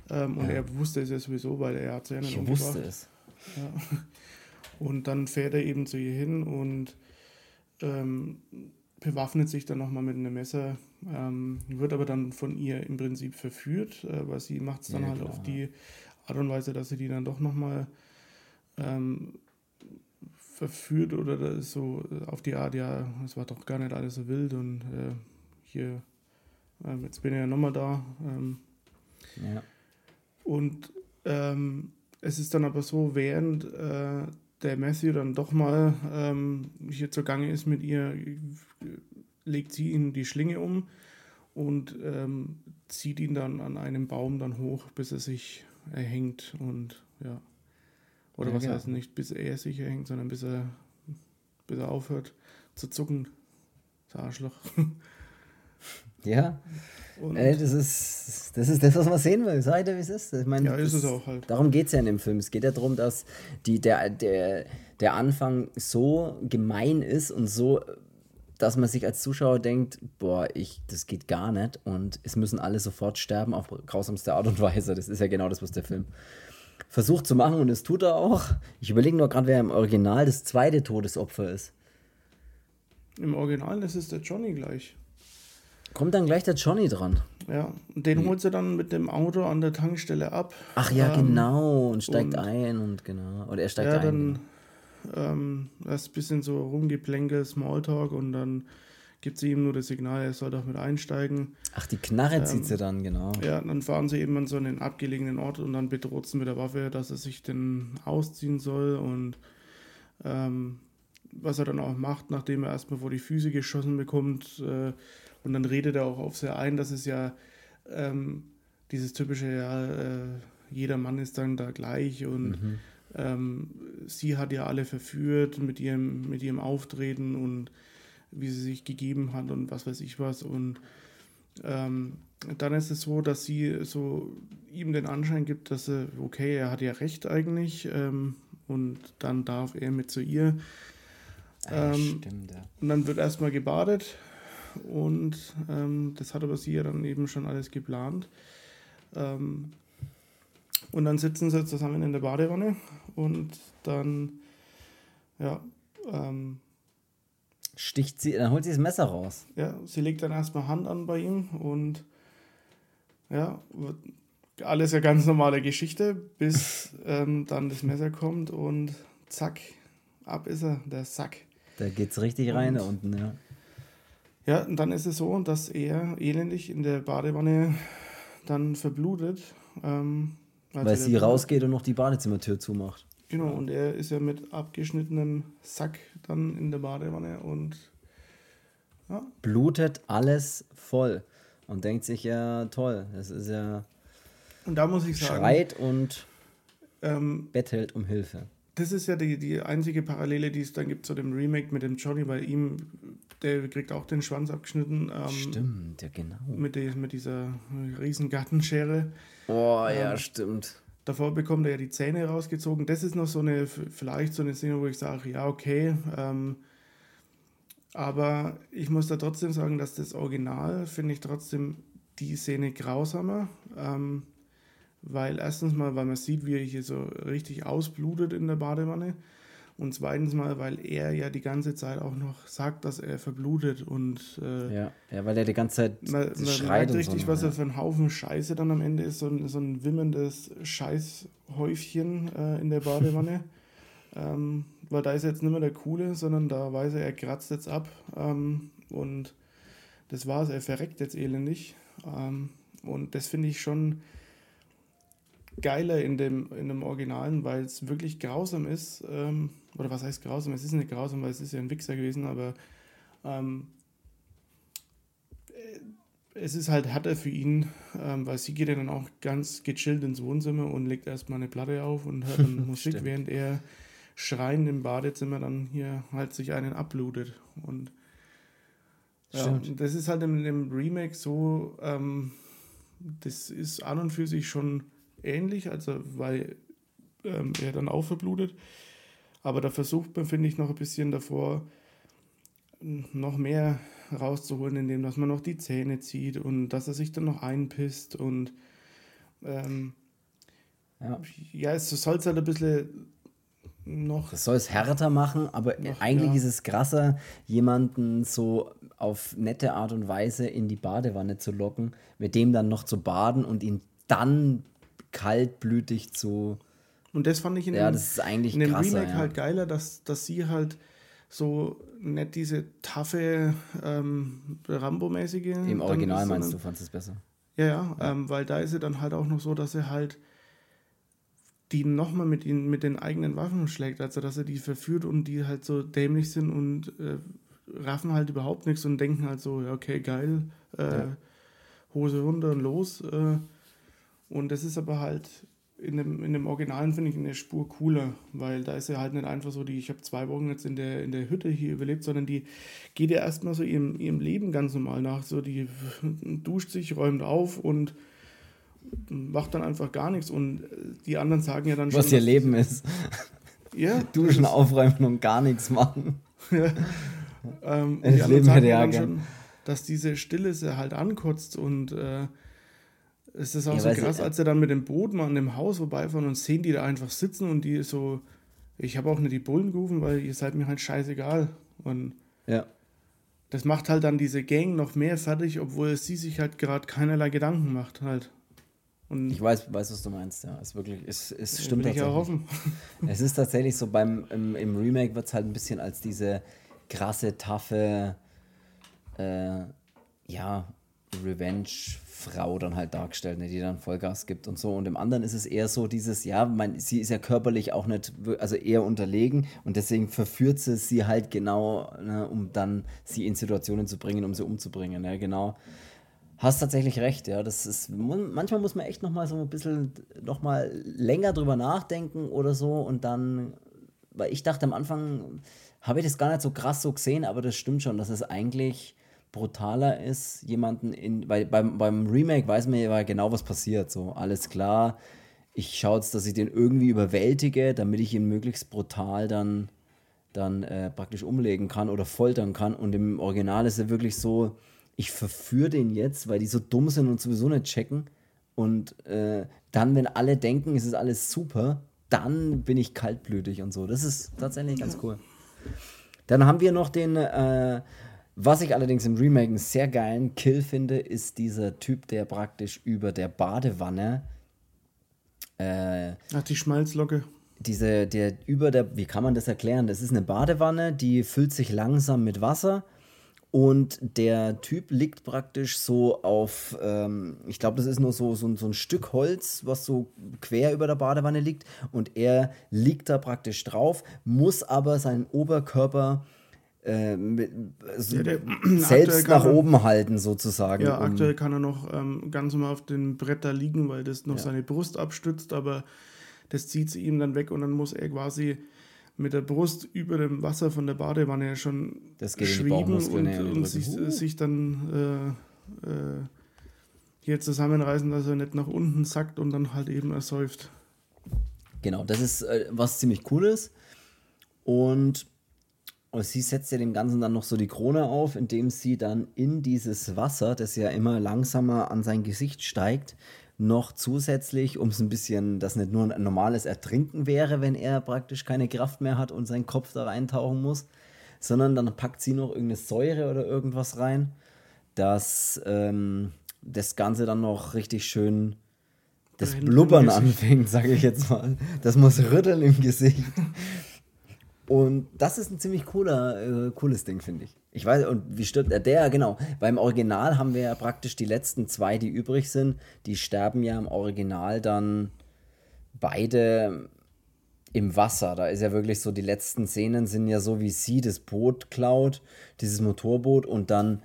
Ähm, und ja. er wusste es ja sowieso, weil er hat sie ja nicht ich umgebracht. wusste es. Ja. Und dann fährt er eben zu ihr hin und ähm, bewaffnet sich dann nochmal mit einem Messer, ähm, wird aber dann von ihr im Prinzip verführt, äh, weil sie macht es dann ja, halt klar. auf die Art und Weise, dass sie die dann doch nochmal ähm, verführt oder so auf die Art, ja, es war doch gar nicht alles so wild und äh, hier, äh, jetzt bin ich ja nochmal da. Ähm, ja. Und ähm, es ist dann aber so, während äh, der Matthew dann doch mal ähm, hier zugange ist mit ihr, legt sie ihn die Schlinge um und ähm, zieht ihn dann an einem Baum dann hoch, bis er sich erhängt und ja. Oder ja, was genau. heißt nicht, bis er sich erhängt, sondern bis er, bis er aufhört zu zucken. Das Arschloch. Ja. Äh, das, ist, das ist das, was man sehen will. Sag dir, wie es ist. Ich meine, ja, ist es auch halt. Darum geht es ja in dem Film. Es geht ja darum, dass die, der, der, der Anfang so gemein ist und so, dass man sich als Zuschauer denkt, boah, ich, das geht gar nicht und es müssen alle sofort sterben auf grausamste Art und Weise. Das ist ja genau das, was der Film versucht zu machen und das tut er auch. Ich überlege nur gerade, wer im Original das zweite Todesopfer ist. Im Original ist es der Johnny gleich. Kommt dann gleich der Johnny dran. Ja, und den holt sie dann mit dem Auto an der Tankstelle ab. Ach ja, ähm, genau, und steigt und, ein und genau. Oder er steigt ja, ein. Dann genau. ähm, erst ein bisschen so rumgeplänkel, Smalltalk und dann gibt sie ihm nur das Signal, er soll doch mit einsteigen. Ach, die Knarre ähm, zieht sie dann, genau. Ja, dann fahren sie eben an so einen abgelegenen Ort und dann bedroht sie mit der Waffe, dass er sich denn ausziehen soll und ähm, was er dann auch macht, nachdem er erstmal vor die Füße geschossen bekommt, äh, und dann redet er auch auf sehr ein, dass es ja ähm, dieses typische, ja, äh, jeder Mann ist dann da gleich und mhm. ähm, sie hat ja alle verführt mit ihrem, mit ihrem Auftreten und wie sie sich gegeben hat und was weiß ich was. Und ähm, dann ist es so, dass sie so ihm den Anschein gibt, dass er, okay, er hat ja recht eigentlich ähm, und dann darf er mit zu ihr. Ja, ähm, stimmt, ja. Und dann wird erstmal gebadet und ähm, das hat aber sie ja dann eben schon alles geplant. Ähm, und dann sitzen sie zusammen in der Badewanne und dann, ja, ähm, sticht sie, dann holt sie das Messer raus. Ja, sie legt dann erstmal Hand an bei ihm und ja, alles ja ganz normale Geschichte, bis ähm, dann das Messer kommt und zack, ab ist er, der Sack. Da geht's richtig rein und, da unten, ja. Ja, und dann ist es so, dass er elendig in der Badewanne dann verblutet. Ähm, Weil sie rausgeht und noch die Badezimmertür zumacht. Genau, und er ist ja mit abgeschnittenem Sack dann in der Badewanne und ja. blutet alles voll und denkt sich ja toll, das ist ja und da muss ich sagen, schreit und ähm, bettelt um Hilfe. Das ist ja die, die einzige Parallele, die es dann gibt zu dem Remake mit dem Johnny, weil ihm der kriegt auch den Schwanz abgeschnitten. Ähm, stimmt, ja genau. Mit, die, mit dieser riesen Gartenschere. Oh, ähm, ja, stimmt. Davor bekommt er ja die Zähne rausgezogen. Das ist noch so eine, vielleicht so eine Szene, wo ich sage, ja, okay. Ähm, aber ich muss da trotzdem sagen, dass das Original, finde ich trotzdem die Szene grausamer. Ähm, weil erstens mal, weil man sieht, wie er hier so richtig ausblutet in der Badewanne. Und zweitens mal, weil er ja die ganze Zeit auch noch sagt, dass er verblutet und äh, ja. ja, weil er die ganze Zeit man, man schreit merkt richtig, so, was ja. er für ein Haufen Scheiße dann am Ende ist, so ein, so ein wimmerndes Scheißhäufchen äh, in der Badewanne. ähm, weil da ist er jetzt nicht mehr der Coole, sondern da weiß er, er kratzt jetzt ab ähm, und das war's, er verreckt jetzt elendig. Ähm, und das finde ich schon geiler in dem, in dem Originalen, weil es wirklich grausam ist. Ähm, oder was heißt grausam? Es ist nicht grausam, weil es ist ja ein Wichser gewesen, aber ähm, äh, es ist halt härter für ihn, ähm, weil sie geht ja dann auch ganz gechillt ins Wohnzimmer und legt erstmal eine Platte auf und hört dann Musik, während er schreiend im Badezimmer dann hier halt sich einen abblutet. Und ja, das ist halt im, im Remake so, ähm, das ist an und für sich schon ähnlich, also weil ähm, er dann auch verblutet. Aber da versucht man, finde ich, noch ein bisschen davor noch mehr rauszuholen, indem dass man noch die Zähne zieht und dass er sich dann noch einpisst und ähm, Ja. ja, es soll es halt ein bisschen noch Das soll es härter machen, aber Noch, eigentlich ja. ist es krasser, jemanden so auf nette Art und Weise in die Badewanne zu locken, mit dem dann noch zu baden und ihn dann kaltblütig zu. Und das fand ich in Ja, dem, das ist eigentlich in dem krasser. Remake ja. halt geiler, dass, dass sie halt so nicht diese taffe ähm, Rambo-mäßige. Im Original meinst du, fandest du es besser? Ja, ja, Ähm, weil da ist er dann halt auch noch so, dass er halt die nochmal mit ihnen mit den eigenen Waffen schlägt, also dass er die verführt und die halt so dämlich sind und äh, raffen halt überhaupt nichts und denken halt so, ja, okay, geil, äh, Ja. Hose runter und los. Äh, und das ist aber halt in dem, in dem Originalen finde ich eine Spur cooler, weil da ist ja halt nicht einfach so, die, ich habe zwei Wochen jetzt in der, in der Hütte hier überlebt, sondern die geht ja erstmal so ihrem, ihrem Leben ganz normal nach. So, die duscht sich, räumt auf und macht dann einfach gar nichts. Und die anderen sagen ja dann schon. Was ihr Leben ist. Ja, Duschen, aufräumen und gar nichts machen. Ähm, und Das Leben hätte ja ja gern. schon, dass diese Stille sie halt ankotzt und äh, es ist auch Ja, so krass, als er dann mit dem Boot mal an dem Haus vorbeifahren und sehen die da einfach sitzen und die so, ich habe auch nicht die Bullen gerufen, weil ihr seid mir halt scheißegal. Und Ja. das macht halt dann diese Gang noch mehr fertig, obwohl sie sich halt gerade keinerlei Gedanken macht halt. Und Ich weiß, weiß, was du meinst, ja. Es wirklich, es, es stimmt will ich ja tatsächlich. hoffen. Es ist tatsächlich so, beim, im, im Remake wird es halt ein bisschen als diese krasse, taffe, äh, ja, Revenge-Frau dann halt dargestellt, ne, die dann Vollgas gibt und so. Und im anderen ist es eher so dieses, ja, mein, sie ist ja körperlich auch nicht, also eher unterlegen und deswegen verführt sie sie halt genau, ne, um dann sie in Situationen zu bringen, um sie umzubringen, ne, genau. Hast tatsächlich recht, ja. Das ist, manchmal muss man echt noch mal so ein bisschen noch mal länger drüber nachdenken oder so und dann, weil ich dachte am Anfang, habe ich das gar nicht so krass so gesehen, aber das stimmt schon, dass es eigentlich brutaler ist, jemanden in, weil beim, beim Remake weiß man ja genau, was passiert, so, alles klar, ich schaue jetzt, dass ich den irgendwie überwältige, damit ich ihn möglichst brutal dann, dann äh, praktisch umlegen kann oder foltern kann und im Original ist er wirklich so, ich verführe den jetzt, weil die so dumm sind und sowieso nicht checken. Und äh, dann, wenn alle denken, es ist alles super, dann bin ich kaltblütig und so. Das ist tatsächlich ganz cool. Dann haben wir noch den, äh, was ich allerdings im Remake einen sehr geilen Kill finde, ist dieser Typ, der praktisch über der Badewanne äh, Ach, die Schmalzlocke. diese, der über der, wie kann man das erklären? Das ist eine Badewanne, die füllt sich langsam mit Wasser und der Typ liegt praktisch so auf, ähm, ich glaube, das ist nur so, so, so ein Stück Holz, was so quer über der Badewanne liegt und er liegt da praktisch drauf, muss aber seinen Oberkörper äh, so Ja, der- selbst nach er- oben halten sozusagen. Ja, um- aktuell kann er noch ähm, ganz normal auf dem Brett da liegen, weil das noch Ja. seine Brust abstützt, aber das zieht sie ihm dann weg und dann muss er quasi mit der Brust über dem Wasser von der Badewanne ja schon Das geht schweben und, ja, den und sich. Huh. sich dann äh, äh, hier zusammenreißen, dass er nicht nach unten sackt und dann halt eben ersäuft. Genau, das ist äh, was ziemlich cooles. Und, und sie setzt ja dem Ganzen dann noch so die Krone auf, indem sie dann in dieses Wasser, das ja immer langsamer an sein Gesicht steigt, noch zusätzlich, um es ein bisschen, dass nicht nur ein normales Ertrinken wäre, wenn er praktisch keine Kraft mehr hat und sein Kopf da reintauchen muss, sondern dann packt sie noch irgendeine Säure oder irgendwas rein, dass ähm, das Ganze dann noch richtig schön das Blubbern anfängt, sage ich jetzt mal. Das muss rütteln im Gesicht. Und das ist ein ziemlich cooler, äh, cooles Ding, finde ich. Ich weiß, und wie stirbt er? Der, genau. Beim Original haben wir ja praktisch die letzten zwei, die übrig sind, die sterben ja im Original dann beide im Wasser. Da ist ja wirklich so, die letzten Szenen sind ja so, wie sie das Boot klaut, dieses Motorboot, und dann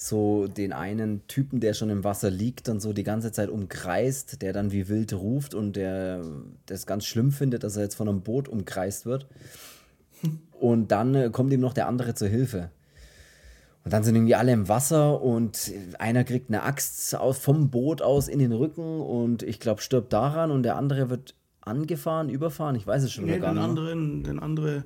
so den einen Typen, der schon im Wasser liegt, dann so die ganze Zeit umkreist, der dann wie wild ruft und der das ganz schlimm findet, dass er jetzt von einem Boot umkreist wird. Und dann äh, kommt ihm noch der andere zur Hilfe. Und dann sind irgendwie alle im Wasser und einer kriegt eine Axt aus, vom Boot aus in den Rücken und ich glaube, stirbt daran und der andere wird angefahren, überfahren, ich weiß es schon nee, gar nicht. Anderen, den andere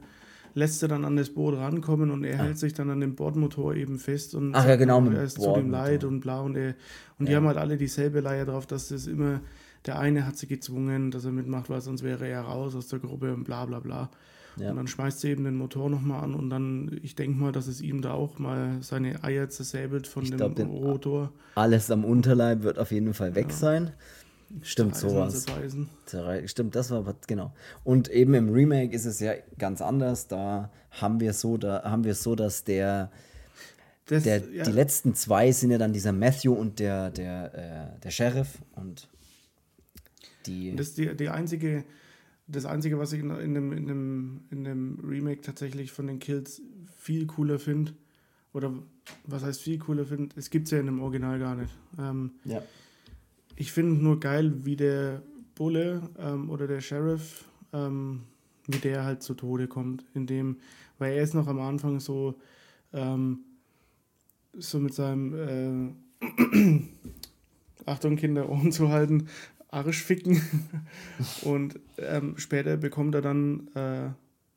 lässt er dann an das Boot rankommen und er ah. hält sich dann an dem Bordmotor eben fest und Ach, ja, genau, er ist zu dem Leid und bla und er, und ja. die haben halt alle dieselbe Leier drauf, dass das immer der eine hat sie gezwungen, dass er mitmacht, weil sonst wäre er raus aus der Gruppe und bla bla bla. Ja. Und dann schmeißt sie eben den Motor nochmal an und dann, ich denke mal, dass es ihm da auch mal seine Eier zersäbelt von ich dem glaub, Rotor. Alles am Unterleib wird auf jeden Fall weg ja. sein. Stimmt sowas. Stimmt, das war was, genau. Und eben im Remake ist es ja ganz anders. Da haben wir so, da haben wir so, dass der, das, der ja. die letzten zwei sind ja dann dieser Matthew und der, der, äh, der Sheriff und die. Das ist die, die einzige, das Einzige, was ich in, in, dem, in, dem, in dem Remake tatsächlich von den Kills viel cooler finde, oder was heißt viel cooler finde, es gibt es ja in dem Original gar nicht. Ähm, ja ich finde nur geil, wie der Bulle ähm, oder der Sheriff, ähm, wie der halt zu Tode kommt. In dem, weil er ist noch am Anfang so, ähm, so mit seinem äh, Achtung, Kinder, Ohren zu halten, Arsch ficken. und ähm, später bekommt er dann äh,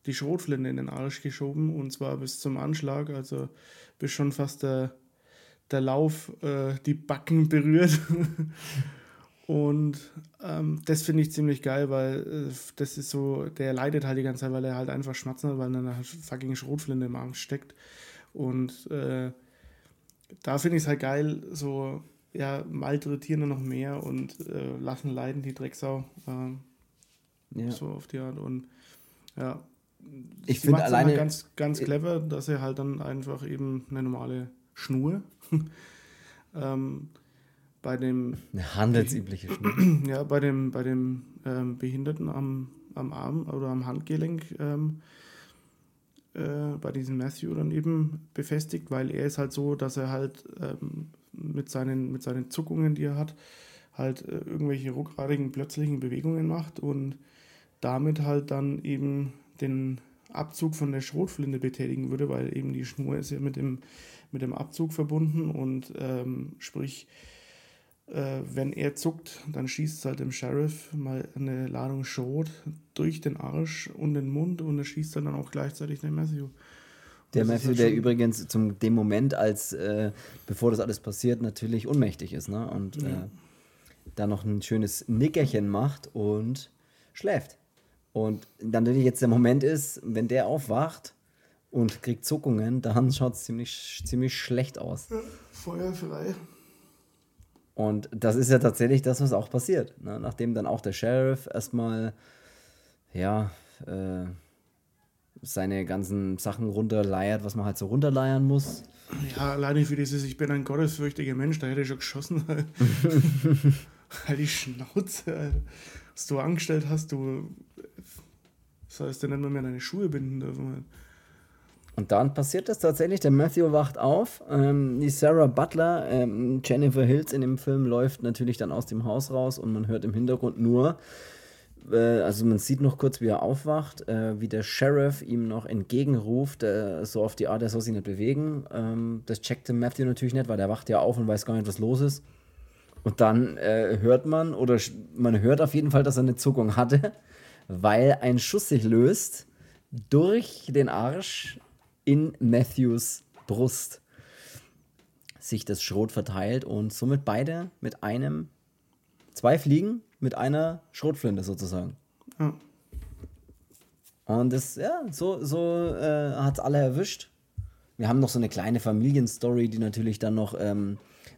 die Schrotflinte in den Arsch geschoben und zwar bis zum Anschlag, also bis schon fast der der Lauf äh, die Backen berührt. Und ähm, das finde ich ziemlich geil, weil äh, das ist so, der leidet halt die ganze Zeit, weil er halt einfach schmatzen hat, weil er eine fucking Schrotflinte im Arm steckt. Und äh, da finde ich es halt geil, so, ja, malträtieren noch mehr und äh, lassen leiden die Drecksau. Ähm, ja. So auf die Art. Und ja, ich finde alleine ganz, ganz clever, dass er halt dann einfach eben eine normale Schnur. ähm, bei dem. Eine handelsübliche Schnur. Ja, bei dem, bei dem ähm, Behinderten am, am Arm oder am Handgelenk ähm, äh, bei diesem Matthew dann eben befestigt, weil er ist halt so, dass er halt ähm, mit, seinen, mit seinen Zuckungen, die er hat, halt äh, irgendwelche ruckartigen, plötzlichen Bewegungen macht und damit halt dann eben den Abzug von der Schrotflinte betätigen würde, weil eben die Schnur ist ja mit dem mit dem Abzug verbunden und ähm, sprich, äh, wenn er zuckt, dann schießt halt dem Sheriff mal eine Ladung Schrot durch den Arsch und den Mund und er schießt dann auch gleichzeitig den Matthew. Der Matthew, der übrigens zum dem Moment, als äh, bevor das alles passiert, natürlich ohnmächtig ist, ne? Und ja. äh, da noch ein schönes Nickerchen macht und schläft. Und dann natürlich jetzt der Moment ist, wenn der aufwacht, und kriegt Zuckungen, dann schaut es ziemlich, ziemlich schlecht aus. Feuerfrei. Und das ist ja tatsächlich das, was auch passiert. Ne? Nachdem dann auch der Sheriff erstmal, ja, äh, seine ganzen Sachen runterleiert, was man halt so runterleiern muss. Ja, alleine für dieses, ich bin ein gottesfürchtiger Mensch, da hätte ich schon geschossen. Halt, halt die Schnauze, Alter. Was du angestellt hast, du. Das heißt, dann nicht mehr deine Schuhe binden dürfen. Und dann passiert das tatsächlich. Der Matthew wacht auf. Ähm, die Sarah Butler, ähm, Jennifer Hills in dem Film, läuft natürlich dann aus dem Haus raus und man hört im Hintergrund nur, äh, also man sieht noch kurz, wie er aufwacht, äh, wie der Sheriff ihm noch entgegenruft, äh, so auf die Art, er soll sich nicht bewegen. Ähm, das checkte Matthew natürlich nicht, weil der wacht ja auf und weiß gar nicht, was los ist. Und dann äh, hört man, oder man hört auf jeden Fall, dass er eine Zuckung hatte, weil ein Schuss sich löst durch den Arsch in Matthews Brust sich das Schrot verteilt und somit beide mit einem Zwei Fliegen mit einer Schrotflinte sozusagen. Ja. Und das, ja, so, so äh, hat es alle erwischt. Wir haben noch so eine kleine Familienstory, die natürlich dann noch ähm,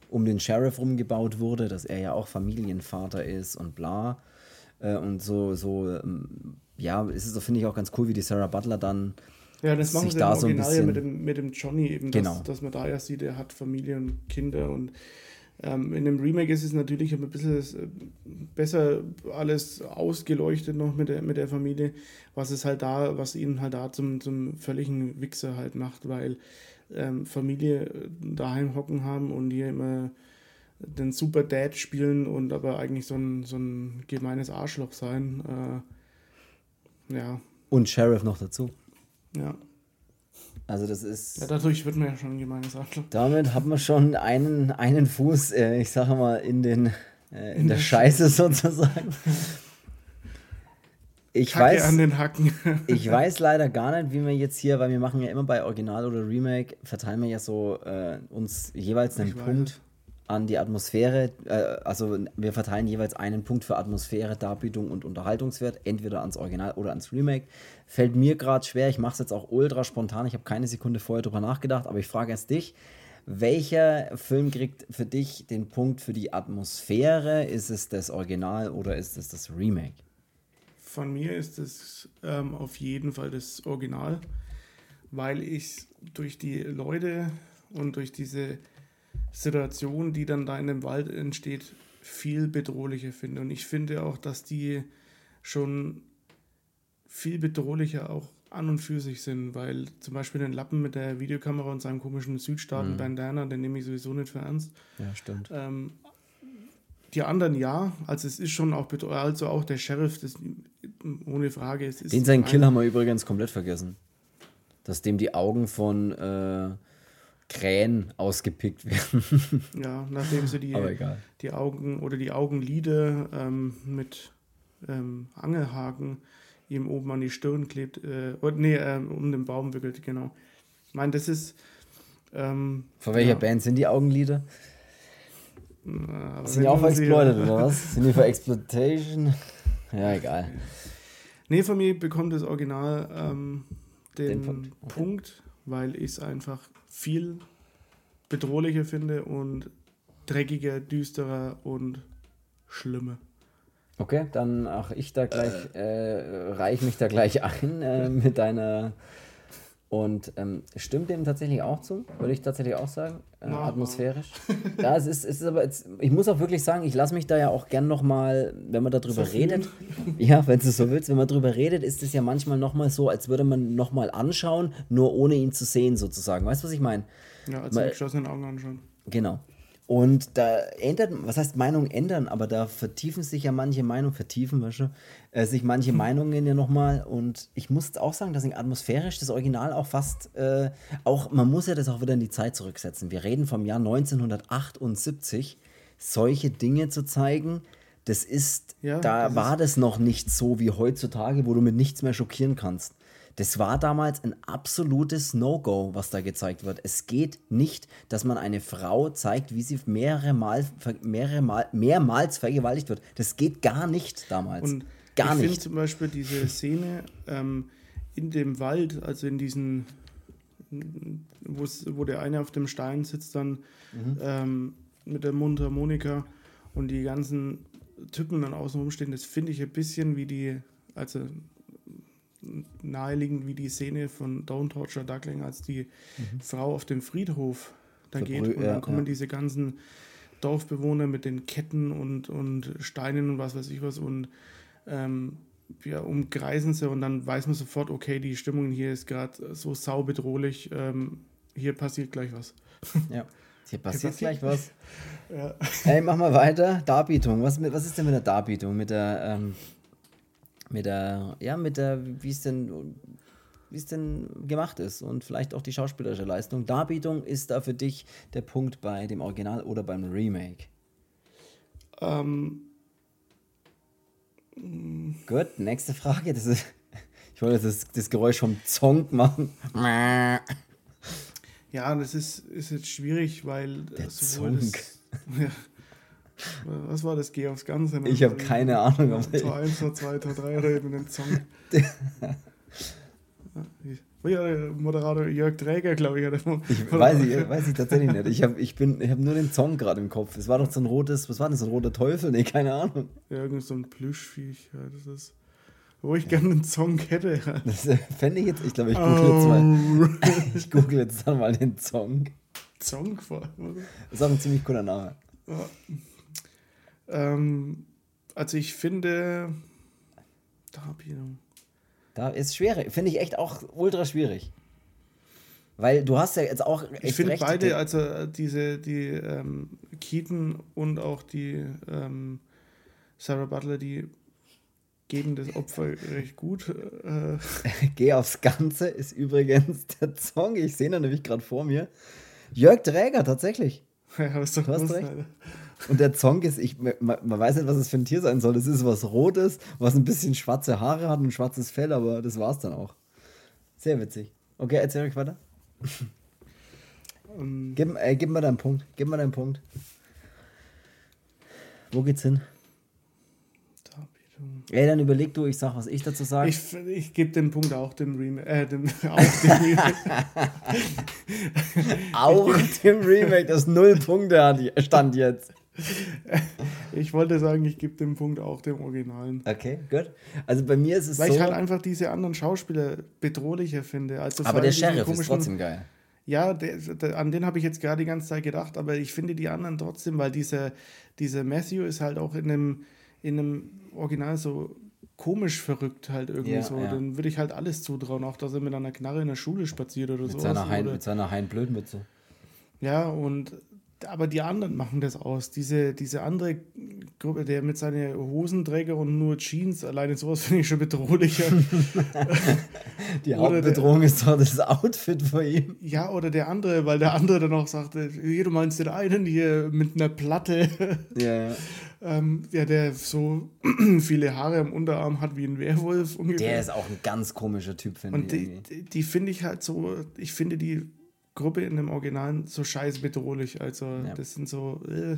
um den Sheriff rumgebaut wurde, dass er ja auch Familienvater ist und bla. Äh, und so, so, ähm, ja, ist es, finde ich auch ganz cool, wie die Sarah Butler dann ja, das machen sie da im Original so ein bisschen, ja mit dem, mit dem Johnny eben, genau. dass, dass man da ja sieht, er hat Familie und Kinder und ähm, in dem Remake ist es natürlich ein bisschen äh, besser alles ausgeleuchtet noch mit der, mit der Familie, was es halt da, was ihn halt da zum, zum völligen Wichser halt macht, weil ähm, Familie äh, daheim hocken haben und hier immer den Super Dad spielen und aber eigentlich so ein, so ein gemeines Arschloch sein. Äh, ja. Und Sheriff noch dazu. Ja. Also das ist. Ja, dadurch wird man ja schon ein gemeines Arschloch. Damit hat man schon einen, einen Fuß, äh, ich sage mal, in den äh, in, in, der, der Scheiße sozusagen. Ich Hacke weiß, an den Hacken. ich weiß leider gar nicht, wie wir jetzt hier, weil wir machen ja immer bei Original oder Remake, verteilen wir ja so äh, uns jeweils einen ich Punkt. Weiß an die Atmosphäre, äh, also wir verteilen jeweils einen Punkt für Atmosphäre, Darbietung und Unterhaltungswert, entweder ans Original oder ans Remake. Fällt mir gerade schwer, ich mache es jetzt auch ultra spontan, ich habe keine Sekunde vorher drüber nachgedacht, aber ich frage erst dich, welcher Film kriegt für dich den Punkt für die Atmosphäre? Ist es das Original oder ist es das Remake? Von mir ist es ähm, auf jeden Fall das Original, weil ich durch die Leute und durch diese Situation, die dann da in dem Wald entsteht, viel bedrohlicher finde. Und ich finde auch, dass die schon viel bedrohlicher auch an und für sich sind, weil zum Beispiel den Lappen mit der Videokamera und seinem komischen Südstaaten-Bandana, mhm. den nehme ich sowieso nicht für ernst. Ja, stimmt. Ähm, die anderen ja, also es ist schon auch, also auch der Sheriff, das, ohne Frage. Es ist Den seinen Kill haben wir übrigens komplett vergessen. Dass dem die Augen von äh, Krähen ausgepickt werden. ja, nachdem sie die, die Augen oder die Augenlider ähm, mit ähm, Angelhaken ihm oben an die Stirn klebt, äh, oder nee, äh, um den Baum wickelt, genau. Ich meine, das ist. Ähm, Von welcher ja. Band sind die Augenlider? Na, sind die auch für Exploited oder was? Sind die für Exploitation? Ja, egal. Nee, von mir bekommt das Original ähm, den, den, Punkt, okay. Punkt weil ich es einfach viel bedrohlicher finde und dreckiger, düsterer und schlimmer. Okay, dann ach ich da gleich, äh, äh reich mich da gleich ein äh, mit deiner und ähm, stimmt dem tatsächlich auch zu, würde ich tatsächlich auch sagen, äh, atmosphärisch. ja, es ist, es ist aber, jetzt, ich muss auch wirklich sagen, ich lasse mich da ja auch gern nochmal, wenn man darüber so redet, ja, wenn du so willst, wenn man darüber redet, ist es ja manchmal nochmal so, als würde man nochmal anschauen, nur ohne ihn zu sehen sozusagen. Weißt du, was ich meine? Ja, als mit geschlossenen Augen anschauen. Genau. Und da ändert, was heißt Meinungen ändern, aber da vertiefen sich ja manche Meinungen, vertiefen, weißt du, äh, sich manche hm. Meinungen ja nochmal. Und ich muss auch sagen, dass ich atmosphärisch das Original auch fast, äh, auch, man muss ja das auch wieder in die Zeit zurücksetzen. Wir reden vom Jahr 1978, solche Dinge zu zeigen, das ist, ja, da das war ist das noch nicht so wie heutzutage, wo du mit nichts mehr schockieren kannst. Das war damals ein absolutes No-Go, was da gezeigt wird. Es geht nicht, dass man eine Frau zeigt, wie sie mehrere Mal, mehrere Mal, mehrmals vergewaltigt wird. Das geht gar nicht damals. Und gar ich finde zum Beispiel diese Szene ähm, in dem Wald, also in diesen, wo der eine auf dem Stein sitzt, dann mhm. ähm, mit der Mundharmonika und die ganzen Typen dann außen rumstehen, das finde ich ein bisschen wie die, also naheliegend wie die Szene von Don't Torture Duckling, als die mhm. Frau auf dem Friedhof da geht und dann kommen ja. diese ganzen Dorfbewohner mit den Ketten und, und Steinen und was weiß ich was und ähm, ja, umkreisen sie und dann weiß man sofort, okay, die Stimmung hier ist gerade so saubedrohlich, ähm, hier passiert gleich was. Ja. Hier passiert, hier passiert gleich was. ja. Hey, mach mal weiter. Darbietung. Was, was ist denn mit der Darbietung? Mit der, ähm, mit der, ja, mit der, wie es denn, wie es denn gemacht ist und vielleicht auch die schauspielerische Leistung. Darbietung ist da für dich der Punkt bei dem Original oder beim Remake? Ähm. Gut, nächste Frage. Das ist, ich wollte das, das Geräusch vom Zonk machen. Ja, das ist, ist jetzt schwierig, weil der sowohl Zonk. das, ja, Was war das? Geh aufs Ganze. Ne? Ich habe keine Ahnung. Tor 1, Tor 2, Tor 3 oder eben den Song. Ja, Moderator Jörg Träger, glaube ich. Oder ich weiß, ich weiß ich tatsächlich nicht. Ich habe ich ich hab nur den Song gerade im Kopf. Es war doch so ein rotes, was war das, so ein roter Teufel? Nee, keine Ahnung. Ja, irgend so ein Plüschviech. Ja, das ist, wo ich gerne einen Song hätte. Das fände ich jetzt, ich glaube, ich google jetzt mal. ich google jetzt dann mal den Song. Song vor? Das ist auch ein ziemlich cooler Name. Ja. Ähm, also ich finde, Darbietung. Da ist schwierig. Finde ich echt auch ultra schwierig. Weil du hast ja jetzt auch. ich finde beide, also äh, diese, die ähm, Keaton und auch die ähm, Sarah Butler, die geben das Opfer recht gut. Äh. Geh aufs Ganze ist übrigens der Song. Ich sehe ihn nämlich gerade vor mir. Jörg Träger, tatsächlich. Ja, hast du hast recht. Alter. Und der Zonk ist, ich, man, man, weiß nicht, was es für ein Tier sein soll. Es ist was Rotes, was ein bisschen schwarze Haare hat und ein schwarzes Fell, aber das war's dann auch. Sehr witzig. Okay, erzähl euch weiter. Um, ähm. gib, äh, gib mal deinen Punkt. Gib mal deinen Punkt. Wo geht's hin? Ey, dann überleg du, ich sag, was ich dazu sage. Ich, ich gebe den Punkt auch dem Remake. Äh, dem, auch dem Remake. auch dem Remake, das null Punkte hat, stand jetzt. Ich wollte sagen, ich gebe den Punkt auch dem Originalen. Okay, gut. Also bei mir ist es Weil so. Weil ich halt einfach diese anderen Schauspieler bedrohlicher finde. Also aber der Sheriff ist trotzdem geil. Ja, der, der, an den habe ich jetzt gerade die ganze Zeit gedacht, aber ich finde die anderen trotzdem, weil dieser, dieser Matthew ist halt auch in einem, in einem Original so komisch verrückt halt irgendwie ja, so. Ja. Dann würde ich halt alles zutrauen, auch dass er mit einer Knarre in der Schule spaziert oder so. Mit seiner Hein Blödmütze. Ja, und aber die anderen machen das aus. Diese, diese andere Gruppe, der mit seinen Hosenträger und nur Jeans, alleine sowas finde ich schon bedrohlicher. die Hauptbedrohung ist doch das Outfit von ihm. Ja, oder der andere, weil der andere dann auch sagte, hier, du meinst den einen hier mit einer Platte. Ja, ja. ähm, ja der so viele Haare am Unterarm hat wie ein Werwolf ungefähr. Der ist auch ein ganz komischer Typ, finde ich. Und die, die, die finde ich halt so, ich finde die Gruppe in dem Originalen so scheiße bedrohlich. Also, ja. das sind so. Äh,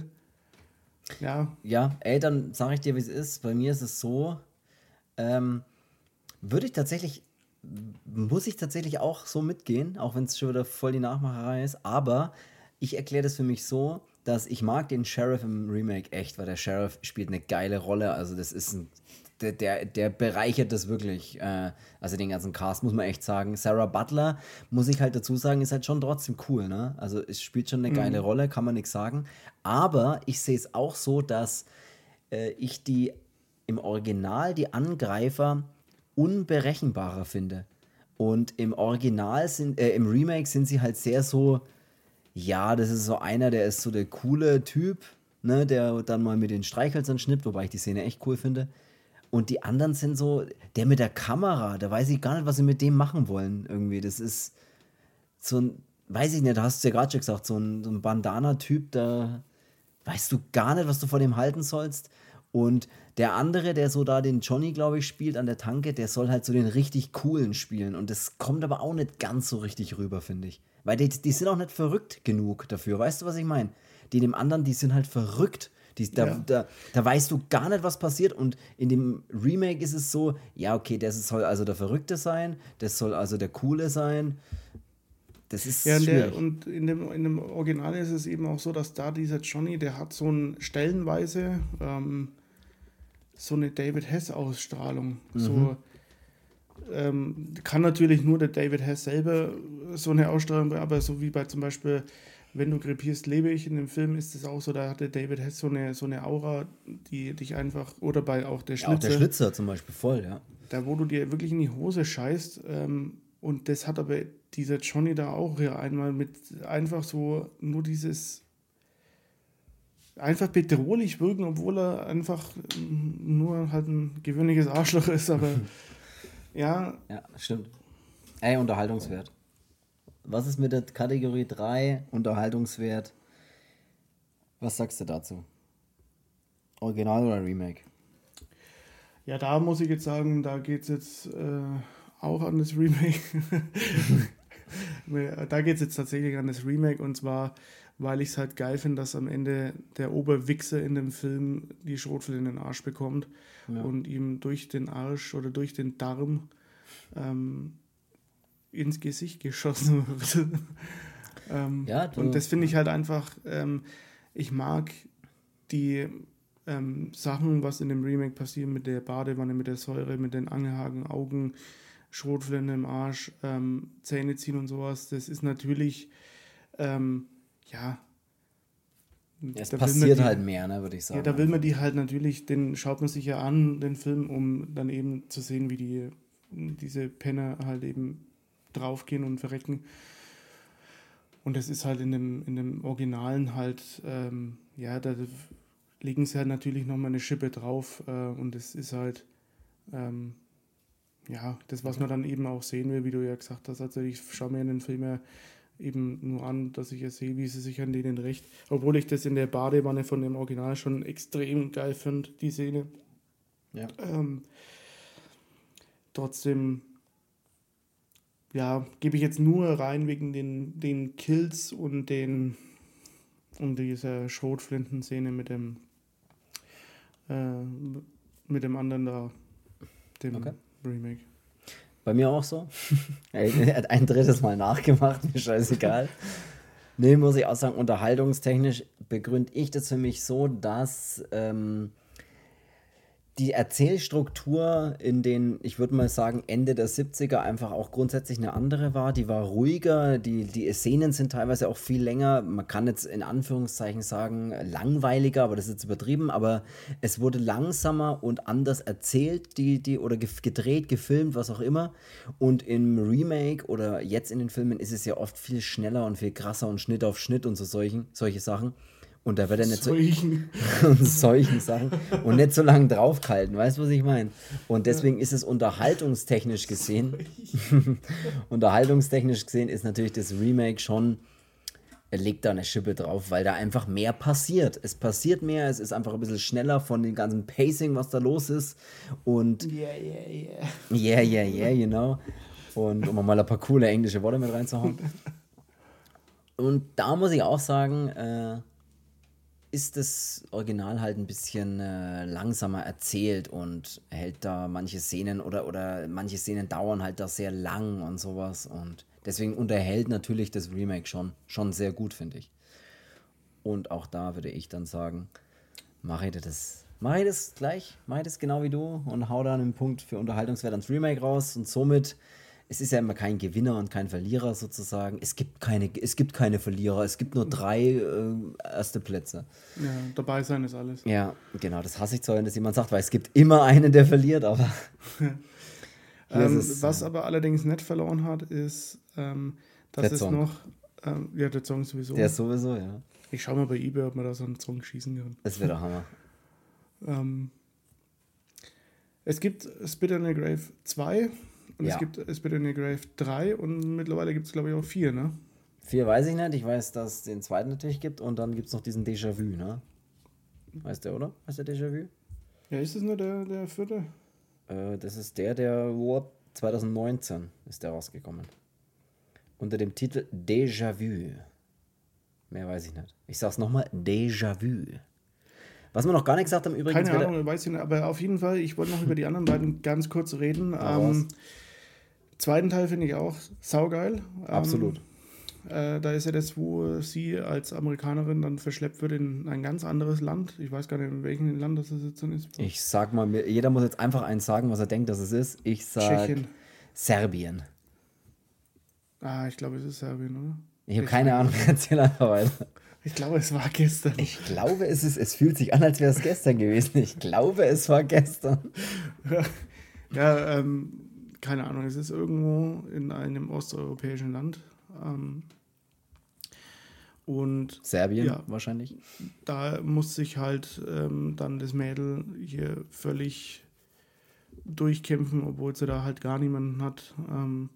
ja. Ja, ey, dann sage ich dir, wie es ist. Bei mir ist es so, ähm, würde ich tatsächlich, muss ich tatsächlich auch so mitgehen, auch wenn es schon wieder voll die Nachmacherei ist. Aber ich erkläre das für mich so, dass ich mag den Sheriff im Remake echt, weil der Sheriff spielt eine geile Rolle. Also das ist ein der, der, der bereichert das wirklich. Äh, also den ganzen Cast, muss man echt sagen. Sarah Butler, muss ich halt dazu sagen, ist halt schon trotzdem cool. Ne? Also es spielt schon eine geile mhm. Rolle, kann man nichts sagen. Aber ich sehe es auch so, dass äh, ich die im Original, die Angreifer, unberechenbarer finde. Und im Original sind, äh, im Remake sind sie halt sehr so, ja, das ist so einer, der ist so der coole Typ, ne, der dann mal mit den Streichhölzern schnippt, wobei ich die Szene echt cool finde. Und die anderen sind so, der mit der Kamera, da weiß ich gar nicht, was sie mit dem machen wollen irgendwie. Das ist so ein, weiß ich nicht, da hast du ja gerade schon gesagt, so ein, so ein Bandana-Typ, da weißt du gar nicht, was du von dem halten sollst. Und der andere, der so da den Johnny, glaube ich, spielt an der Tanke, der soll halt so den richtig coolen spielen. Und das kommt aber auch nicht ganz so richtig rüber, finde ich. Weil die, die sind auch nicht verrückt genug dafür. Weißt du, was ich meine? Die dem anderen, die sind halt verrückt. Die, da, ja. da, da, weißt du gar nicht, was passiert. Und in dem Remake ist es so, ja, okay, das soll also der Verrückte sein, das soll also der Coole sein. Das ist ja, der, und in dem, in dem Original ist es eben auch so, dass da dieser Johnny, der hat so ein stellenweise ähm, so eine David Hess-Ausstrahlung. Mhm. So, ähm, kann natürlich nur der David Hess selber so eine Ausstrahlung, aber so wie bei zum Beispiel wenn du krepierst, lebe ich. In dem Film ist es auch so, da hatte David Hess so eine, so eine Aura, die dich einfach, oder bei auch der Schlitzer. Ja, auch der Schlitzer zum Beispiel, voll, ja. Da, wo du dir wirklich in die Hose scheißt. Ähm, und das hat aber dieser Johnny da auch ja einmal mit einfach so nur dieses einfach bedrohlich wirken, obwohl er einfach nur halt ein gewöhnliches Arschloch ist, aber ja. Ja, stimmt. Ey, Unterhaltungswert. Was ist mit der Kategorie 3 Unterhaltungswert? Was sagst du dazu? Original oder Remake? Ja, da muss ich jetzt sagen, da geht es jetzt äh, auch an das Remake. da geht es jetzt tatsächlich an das Remake und zwar, weil ich es halt geil finde, dass am Ende der Oberwichser in dem Film die Schrotflinte in den Arsch bekommt ja. und ihm durch den Arsch oder durch den Darm ähm, ins Gesicht geschossen wird. ähm, ja, und das finde ich halt einfach, ähm, ich mag die ähm, Sachen, was in dem Remake passiert mit der Badewanne, mit der Säure, mit den Angehaken, Augen, Schrotflinte im Arsch, ähm, Zähne ziehen und sowas, das ist natürlich, ähm, ja. Es passiert die, halt mehr, ne, würde ich sagen. Ja, da will man die halt natürlich, den schaut man sich ja an, den Film, um dann eben zu sehen, wie die diese Penner halt eben draufgehen und verrecken. Und das ist halt in dem, in dem Originalen halt, ähm, ja, da legen sie halt natürlich nochmal eine Schippe drauf äh, und es ist halt, ähm, ja, das, was man dann eben auch sehen will, wie du ja gesagt hast. Also ich schaue mir in den Film ja eben nur an, dass ich ja sehe, wie sie sich an denen recht. Obwohl ich das in der Badewanne von dem Original schon extrem geil finde, die Szene. Ja. Ähm, trotzdem, ja, gebe ich jetzt nur rein wegen den, den Kills und den und dieser Schrotflinten-Szene mit dem äh, mit dem anderen da, dem okay. Remake. Bei mir auch so. er hat ein drittes Mal nachgemacht, mir scheißegal. Nee, muss ich auch sagen, unterhaltungstechnisch begründe ich das für mich so, dass ähm, die Erzählstruktur in den, ich würde mal sagen, Ende der 70er einfach auch grundsätzlich eine andere war. Die war ruhiger, die, die Szenen sind teilweise auch viel länger. Man kann jetzt in Anführungszeichen sagen, langweiliger, aber das ist jetzt übertrieben, aber es wurde langsamer und anders erzählt, die, die, oder gedreht, gefilmt, was auch immer. Und im Remake oder jetzt in den Filmen ist es ja oft viel schneller und viel krasser und Schnitt auf Schnitt und so solchen, solche Sachen. Und da wird er nicht solchen. so. solchen Sachen. Und nicht so lange draufgehalten, weißt du, was ich meine? Und deswegen ist es unterhaltungstechnisch gesehen. unterhaltungstechnisch gesehen ist natürlich das Remake schon. Er legt da eine Schippe drauf, weil da einfach mehr passiert. Es passiert mehr, es ist einfach ein bisschen schneller von dem ganzen Pacing, was da los ist. Und. Yeah, yeah, yeah. Yeah, yeah, yeah, genau. Und um mal ein paar coole englische Worte mit reinzuhauen. Und da muss ich auch sagen, äh, ist das Original halt ein bisschen äh, langsamer erzählt und hält da manche Szenen oder, oder manche Szenen dauern halt da sehr lang und sowas. Und deswegen unterhält natürlich das Remake schon, schon sehr gut, finde ich. Und auch da würde ich dann sagen, mache ich das, mache ich das gleich, mache ich das genau wie du und hau da einen Punkt für Unterhaltungswert ans Remake raus und somit es ist ja immer kein Gewinner und kein Verlierer sozusagen. Es gibt keine, es gibt keine Verlierer, es gibt nur drei äh, erste Plätze. Ja, dabei sein ist alles. Ja, genau, das hasse ich zwar, wenn das jemand sagt, weil es gibt immer einen, der verliert, aber. ähm, es, was aber allerdings nicht verloren hat, ist, ähm, dass es Song. noch. Ähm, ja, der Song sowieso. Der sowieso, ja. Ich schau mal bei eBay, ob man da so einen Song schießen kann. Das wäre der Hammer. ähm, es gibt Spit in the Grave 2 und ja. es gibt Spit in the Grave 3 und mittlerweile gibt es, glaube ich, auch 4, ne? 4 weiß ich nicht. Ich weiß, dass es den zweiten natürlich gibt und dann gibt es noch diesen Déjà-vu, ne? Weißt du, oder? Heißt der Déjà-vu? Ja, ist das nur der, der vierte? Äh, das ist der, der 2019 ist der rausgekommen. Unter dem Titel Déjà-vu. Mehr weiß ich nicht. Ich sag's nochmal, Déjà-vu. Was wir noch gar nicht gesagt haben, übrigens. Keine Ahnung, weiß ich nicht, aber auf jeden Fall, ich wollte noch über die anderen beiden ganz kurz reden. Ähm, Zweiten Teil finde ich auch saugeil. Absolut. Ähm, äh, da ist ja das, wo sie als Amerikanerin dann verschleppt wird in ein ganz anderes Land. Ich weiß gar nicht, in welchem Land das jetzt dann ist. Ich sag mal, jeder muss jetzt einfach eins sagen, was er denkt, dass es ist. Ich sag Tschechien. Serbien. Ah, ich glaube, es ist Serbien, oder? Ich habe keine Ahnung, erzähl einfach weiter. Ich glaube, es war gestern. Ich glaube, es ist, es fühlt sich an, als wäre es gestern gewesen. Ich glaube, es war gestern. Ja, ja ähm, keine Ahnung, es ist irgendwo in einem osteuropäischen Land. Ähm, und Serbien ja, wahrscheinlich. Da muss sich halt ähm, dann das Mädel hier völlig durchkämpfen, obwohl sie da halt gar niemanden hat. Ähm,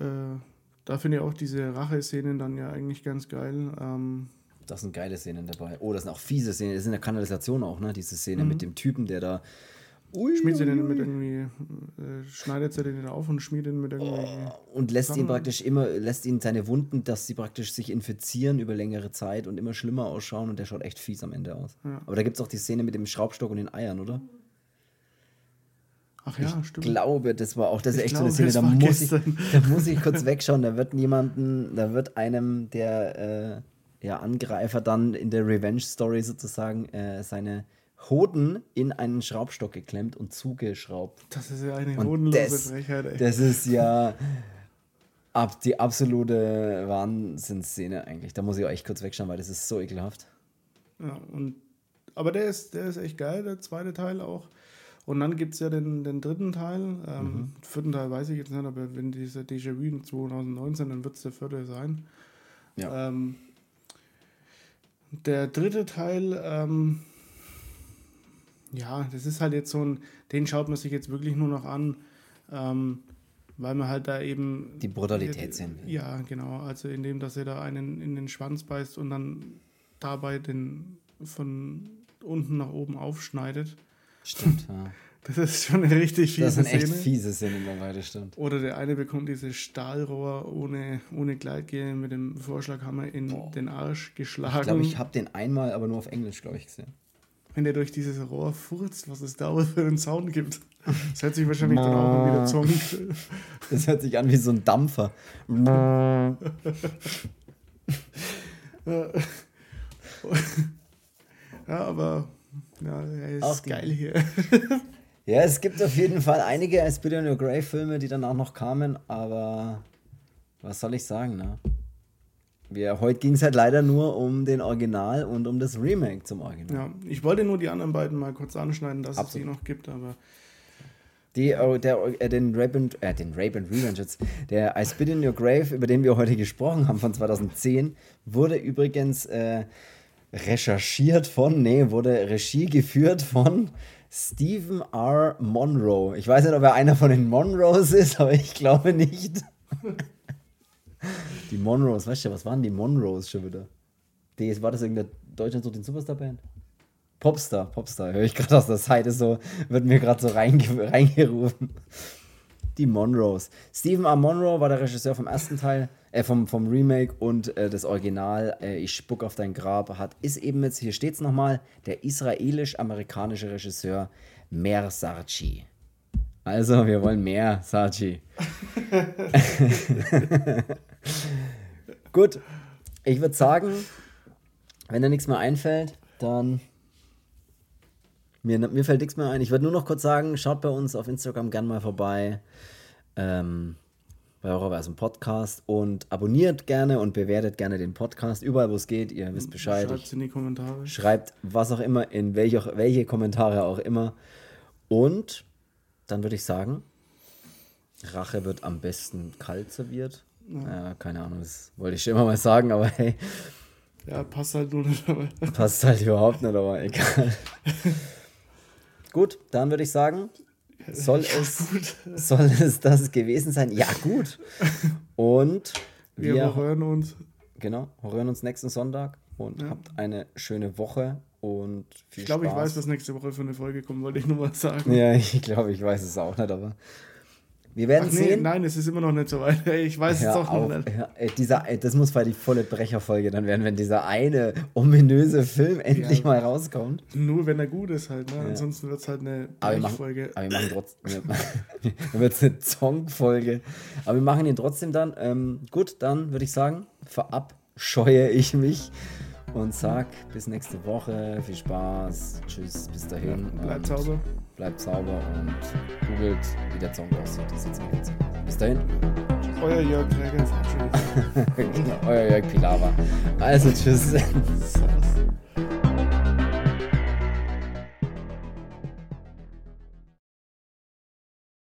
äh, da finde ich auch diese Rache-Szenen dann ja eigentlich ganz geil. Ähm, das sind geile Szenen dabei. Oh, das sind auch fiese Szenen. Das ist in der Kanalisation auch, ne? Diese Szene mhm. mit dem Typen, der da Ui, schmiert sie den mit irgendwie, äh, schneidet sie den auf und schmiert ihn mit irgendwie. Oh, und lässt Sachen. ihn praktisch immer, lässt ihn seine Wunden, dass sie praktisch sich infizieren über längere Zeit und immer schlimmer ausschauen und der schaut echt fies am Ende aus. Ja. Aber da gibt es auch die Szene mit dem Schraubstock und den Eiern, oder? Ach ja, ich stimmt. Ich glaube, das war auch, das ist echt glaube, so eine Szene, da muss, ich, da muss ich kurz wegschauen. Da wird niemanden, da wird einem der äh, ja, Angreifer dann in der Revenge-Story sozusagen äh, seine Hoden in einen Schraubstock geklemmt und zugeschraubt. Das ist ja eine hodenlose das, Frechheit, ey. Das ist ja ab, die absolute Wahnsinnsszene eigentlich. Da muss ich auch echt kurz wegschauen, weil das ist so ekelhaft. Ja, und aber der ist, der ist echt geil, der zweite Teil auch. Und dann gibt es ja den, den dritten Teil. Ähm, mhm. Vierten Teil weiß ich jetzt nicht, aber wenn dieser Déjà-vu 2019, dann wird es der vierte sein. Ja. Ähm, der dritte Teil, ähm, ja, das ist halt jetzt so ein, den schaut man sich jetzt wirklich nur noch an, ähm, weil man halt da eben. Die Brutalität sehen will. Ja, genau. Also indem, dass er da einen in den Schwanz beißt und dann dabei den von unten nach oben aufschneidet. Stimmt, ja. Das ist schon eine richtig fiese Szene. Das sind echt Szene. fiese Szenen das stimmt. Oder der eine bekommt dieses Stahlrohr ohne, ohne Gleitgel mit dem Vorschlaghammer in Boah. den Arsch geschlagen. Ich glaube, ich habe den einmal, aber nur auf Englisch, glaube ich, gesehen. Wenn der durch dieses Rohr furzt, was es da für einen Sound gibt. Das hört sich wahrscheinlich dann auch wieder zonkt. Das hört sich an wie so ein Dampfer. ja, aber ja, er ist auch geil hier. ja, es gibt auf jeden Fall einige I Spit on Your Grave Filme, die dann auch noch kamen, aber was soll ich sagen, ne? Wir, heute ging es halt leider nur um den Original und um das Remake zum Original. Ja, ich wollte nur die anderen beiden mal kurz anschneiden, dass Absolut. es sie noch gibt, aber. Die, oh, der, äh, den Rape and, äh, den Rape and Revenge jetzt, der I Spit in Your Grave, über den wir heute gesprochen haben, von 2010, wurde übrigens äh, recherchiert von, nee, wurde Regie geführt von Stephen R. Monroe. Ich weiß nicht, ob er einer von den Monroes ist, aber ich glaube nicht. die Monroes, weißt du, was waren die Monroes schon wieder? Die, war das irgendeine Deutschland so den Superstar-Band? Popstar, Popstar, höre ich gerade aus der Seite so, wird mir gerade so reinge reingerufen. Die Monroes. Stephen R. Monroe war der Regisseur vom ersten Teil, äh, vom, vom Remake und äh, das Original, äh, Ich spuck auf dein Grab, hat, ist eben jetzt, hier steht es nochmal, der israelisch-amerikanische Regisseur Mer Sarchi. Also, wir wollen mehr, Sarchi. Gut, ich würde sagen, wenn dir nichts mehr einfällt, dann mir, mir fällt nichts mehr ein. Ich würde nur noch kurz sagen, schaut bei uns auf Instagram gern mal vorbei. Ähm, bei Horrorversum Podcast und abonniert gerne und bewertet gerne den Podcast überall, wo es geht. Ihr wisst Bescheid. Schreibt in die Kommentare. Schreibt was auch immer, in welche, welche Kommentare auch immer. Und dann würde ich sagen, Rache wird am besten kalt serviert. Ja. ja. keine Ahnung, das wollte ich schon immer mal sagen, aber hey. Ja, passt halt nur nicht. Aber. Passt halt überhaupt nicht, aber egal. Gut, dann würde ich sagen, soll ja, es, soll es das gewesen sein? Ja, gut. Und wir, wir hören uns. Genau, hören uns nächsten Sonntag und ja. habt eine schöne Woche und viel Ich glaube, ich weiß, was nächste Woche für eine Folge kommt, wollte ich nur mal sagen. Ja, ich glaube, ich weiß es auch nicht, aber wir werden Ach, nee, sehen. Nein, es ist immer noch nicht so weit. Ich weiß Hör es auch noch nicht. Ja, dieser, das muss bei die volle Brecherfolge dann werden, wenn dieser eine ominöse Film endlich ja, mal rauskommt. Nur wenn er gut ist halt. Ne? Ja. Ansonsten wird es halt eine Brechfolge. Aber wir machen, trotzdem. dann wird es eine Songfolge. Aber wir machen ihn trotzdem dann. Ähm, gut, dann würde ich sagen, verabscheue ich mich und sag bis nächste Woche. Viel Spaß. Tschüss, bis dahin. Ja, bleibt sauber. Bleibt sauber und googelt, wie der Song aussieht. Das ist jetzt Bis dahin. Euer Jörg Träger. Euer Jörg Pilawa. Also tschüss.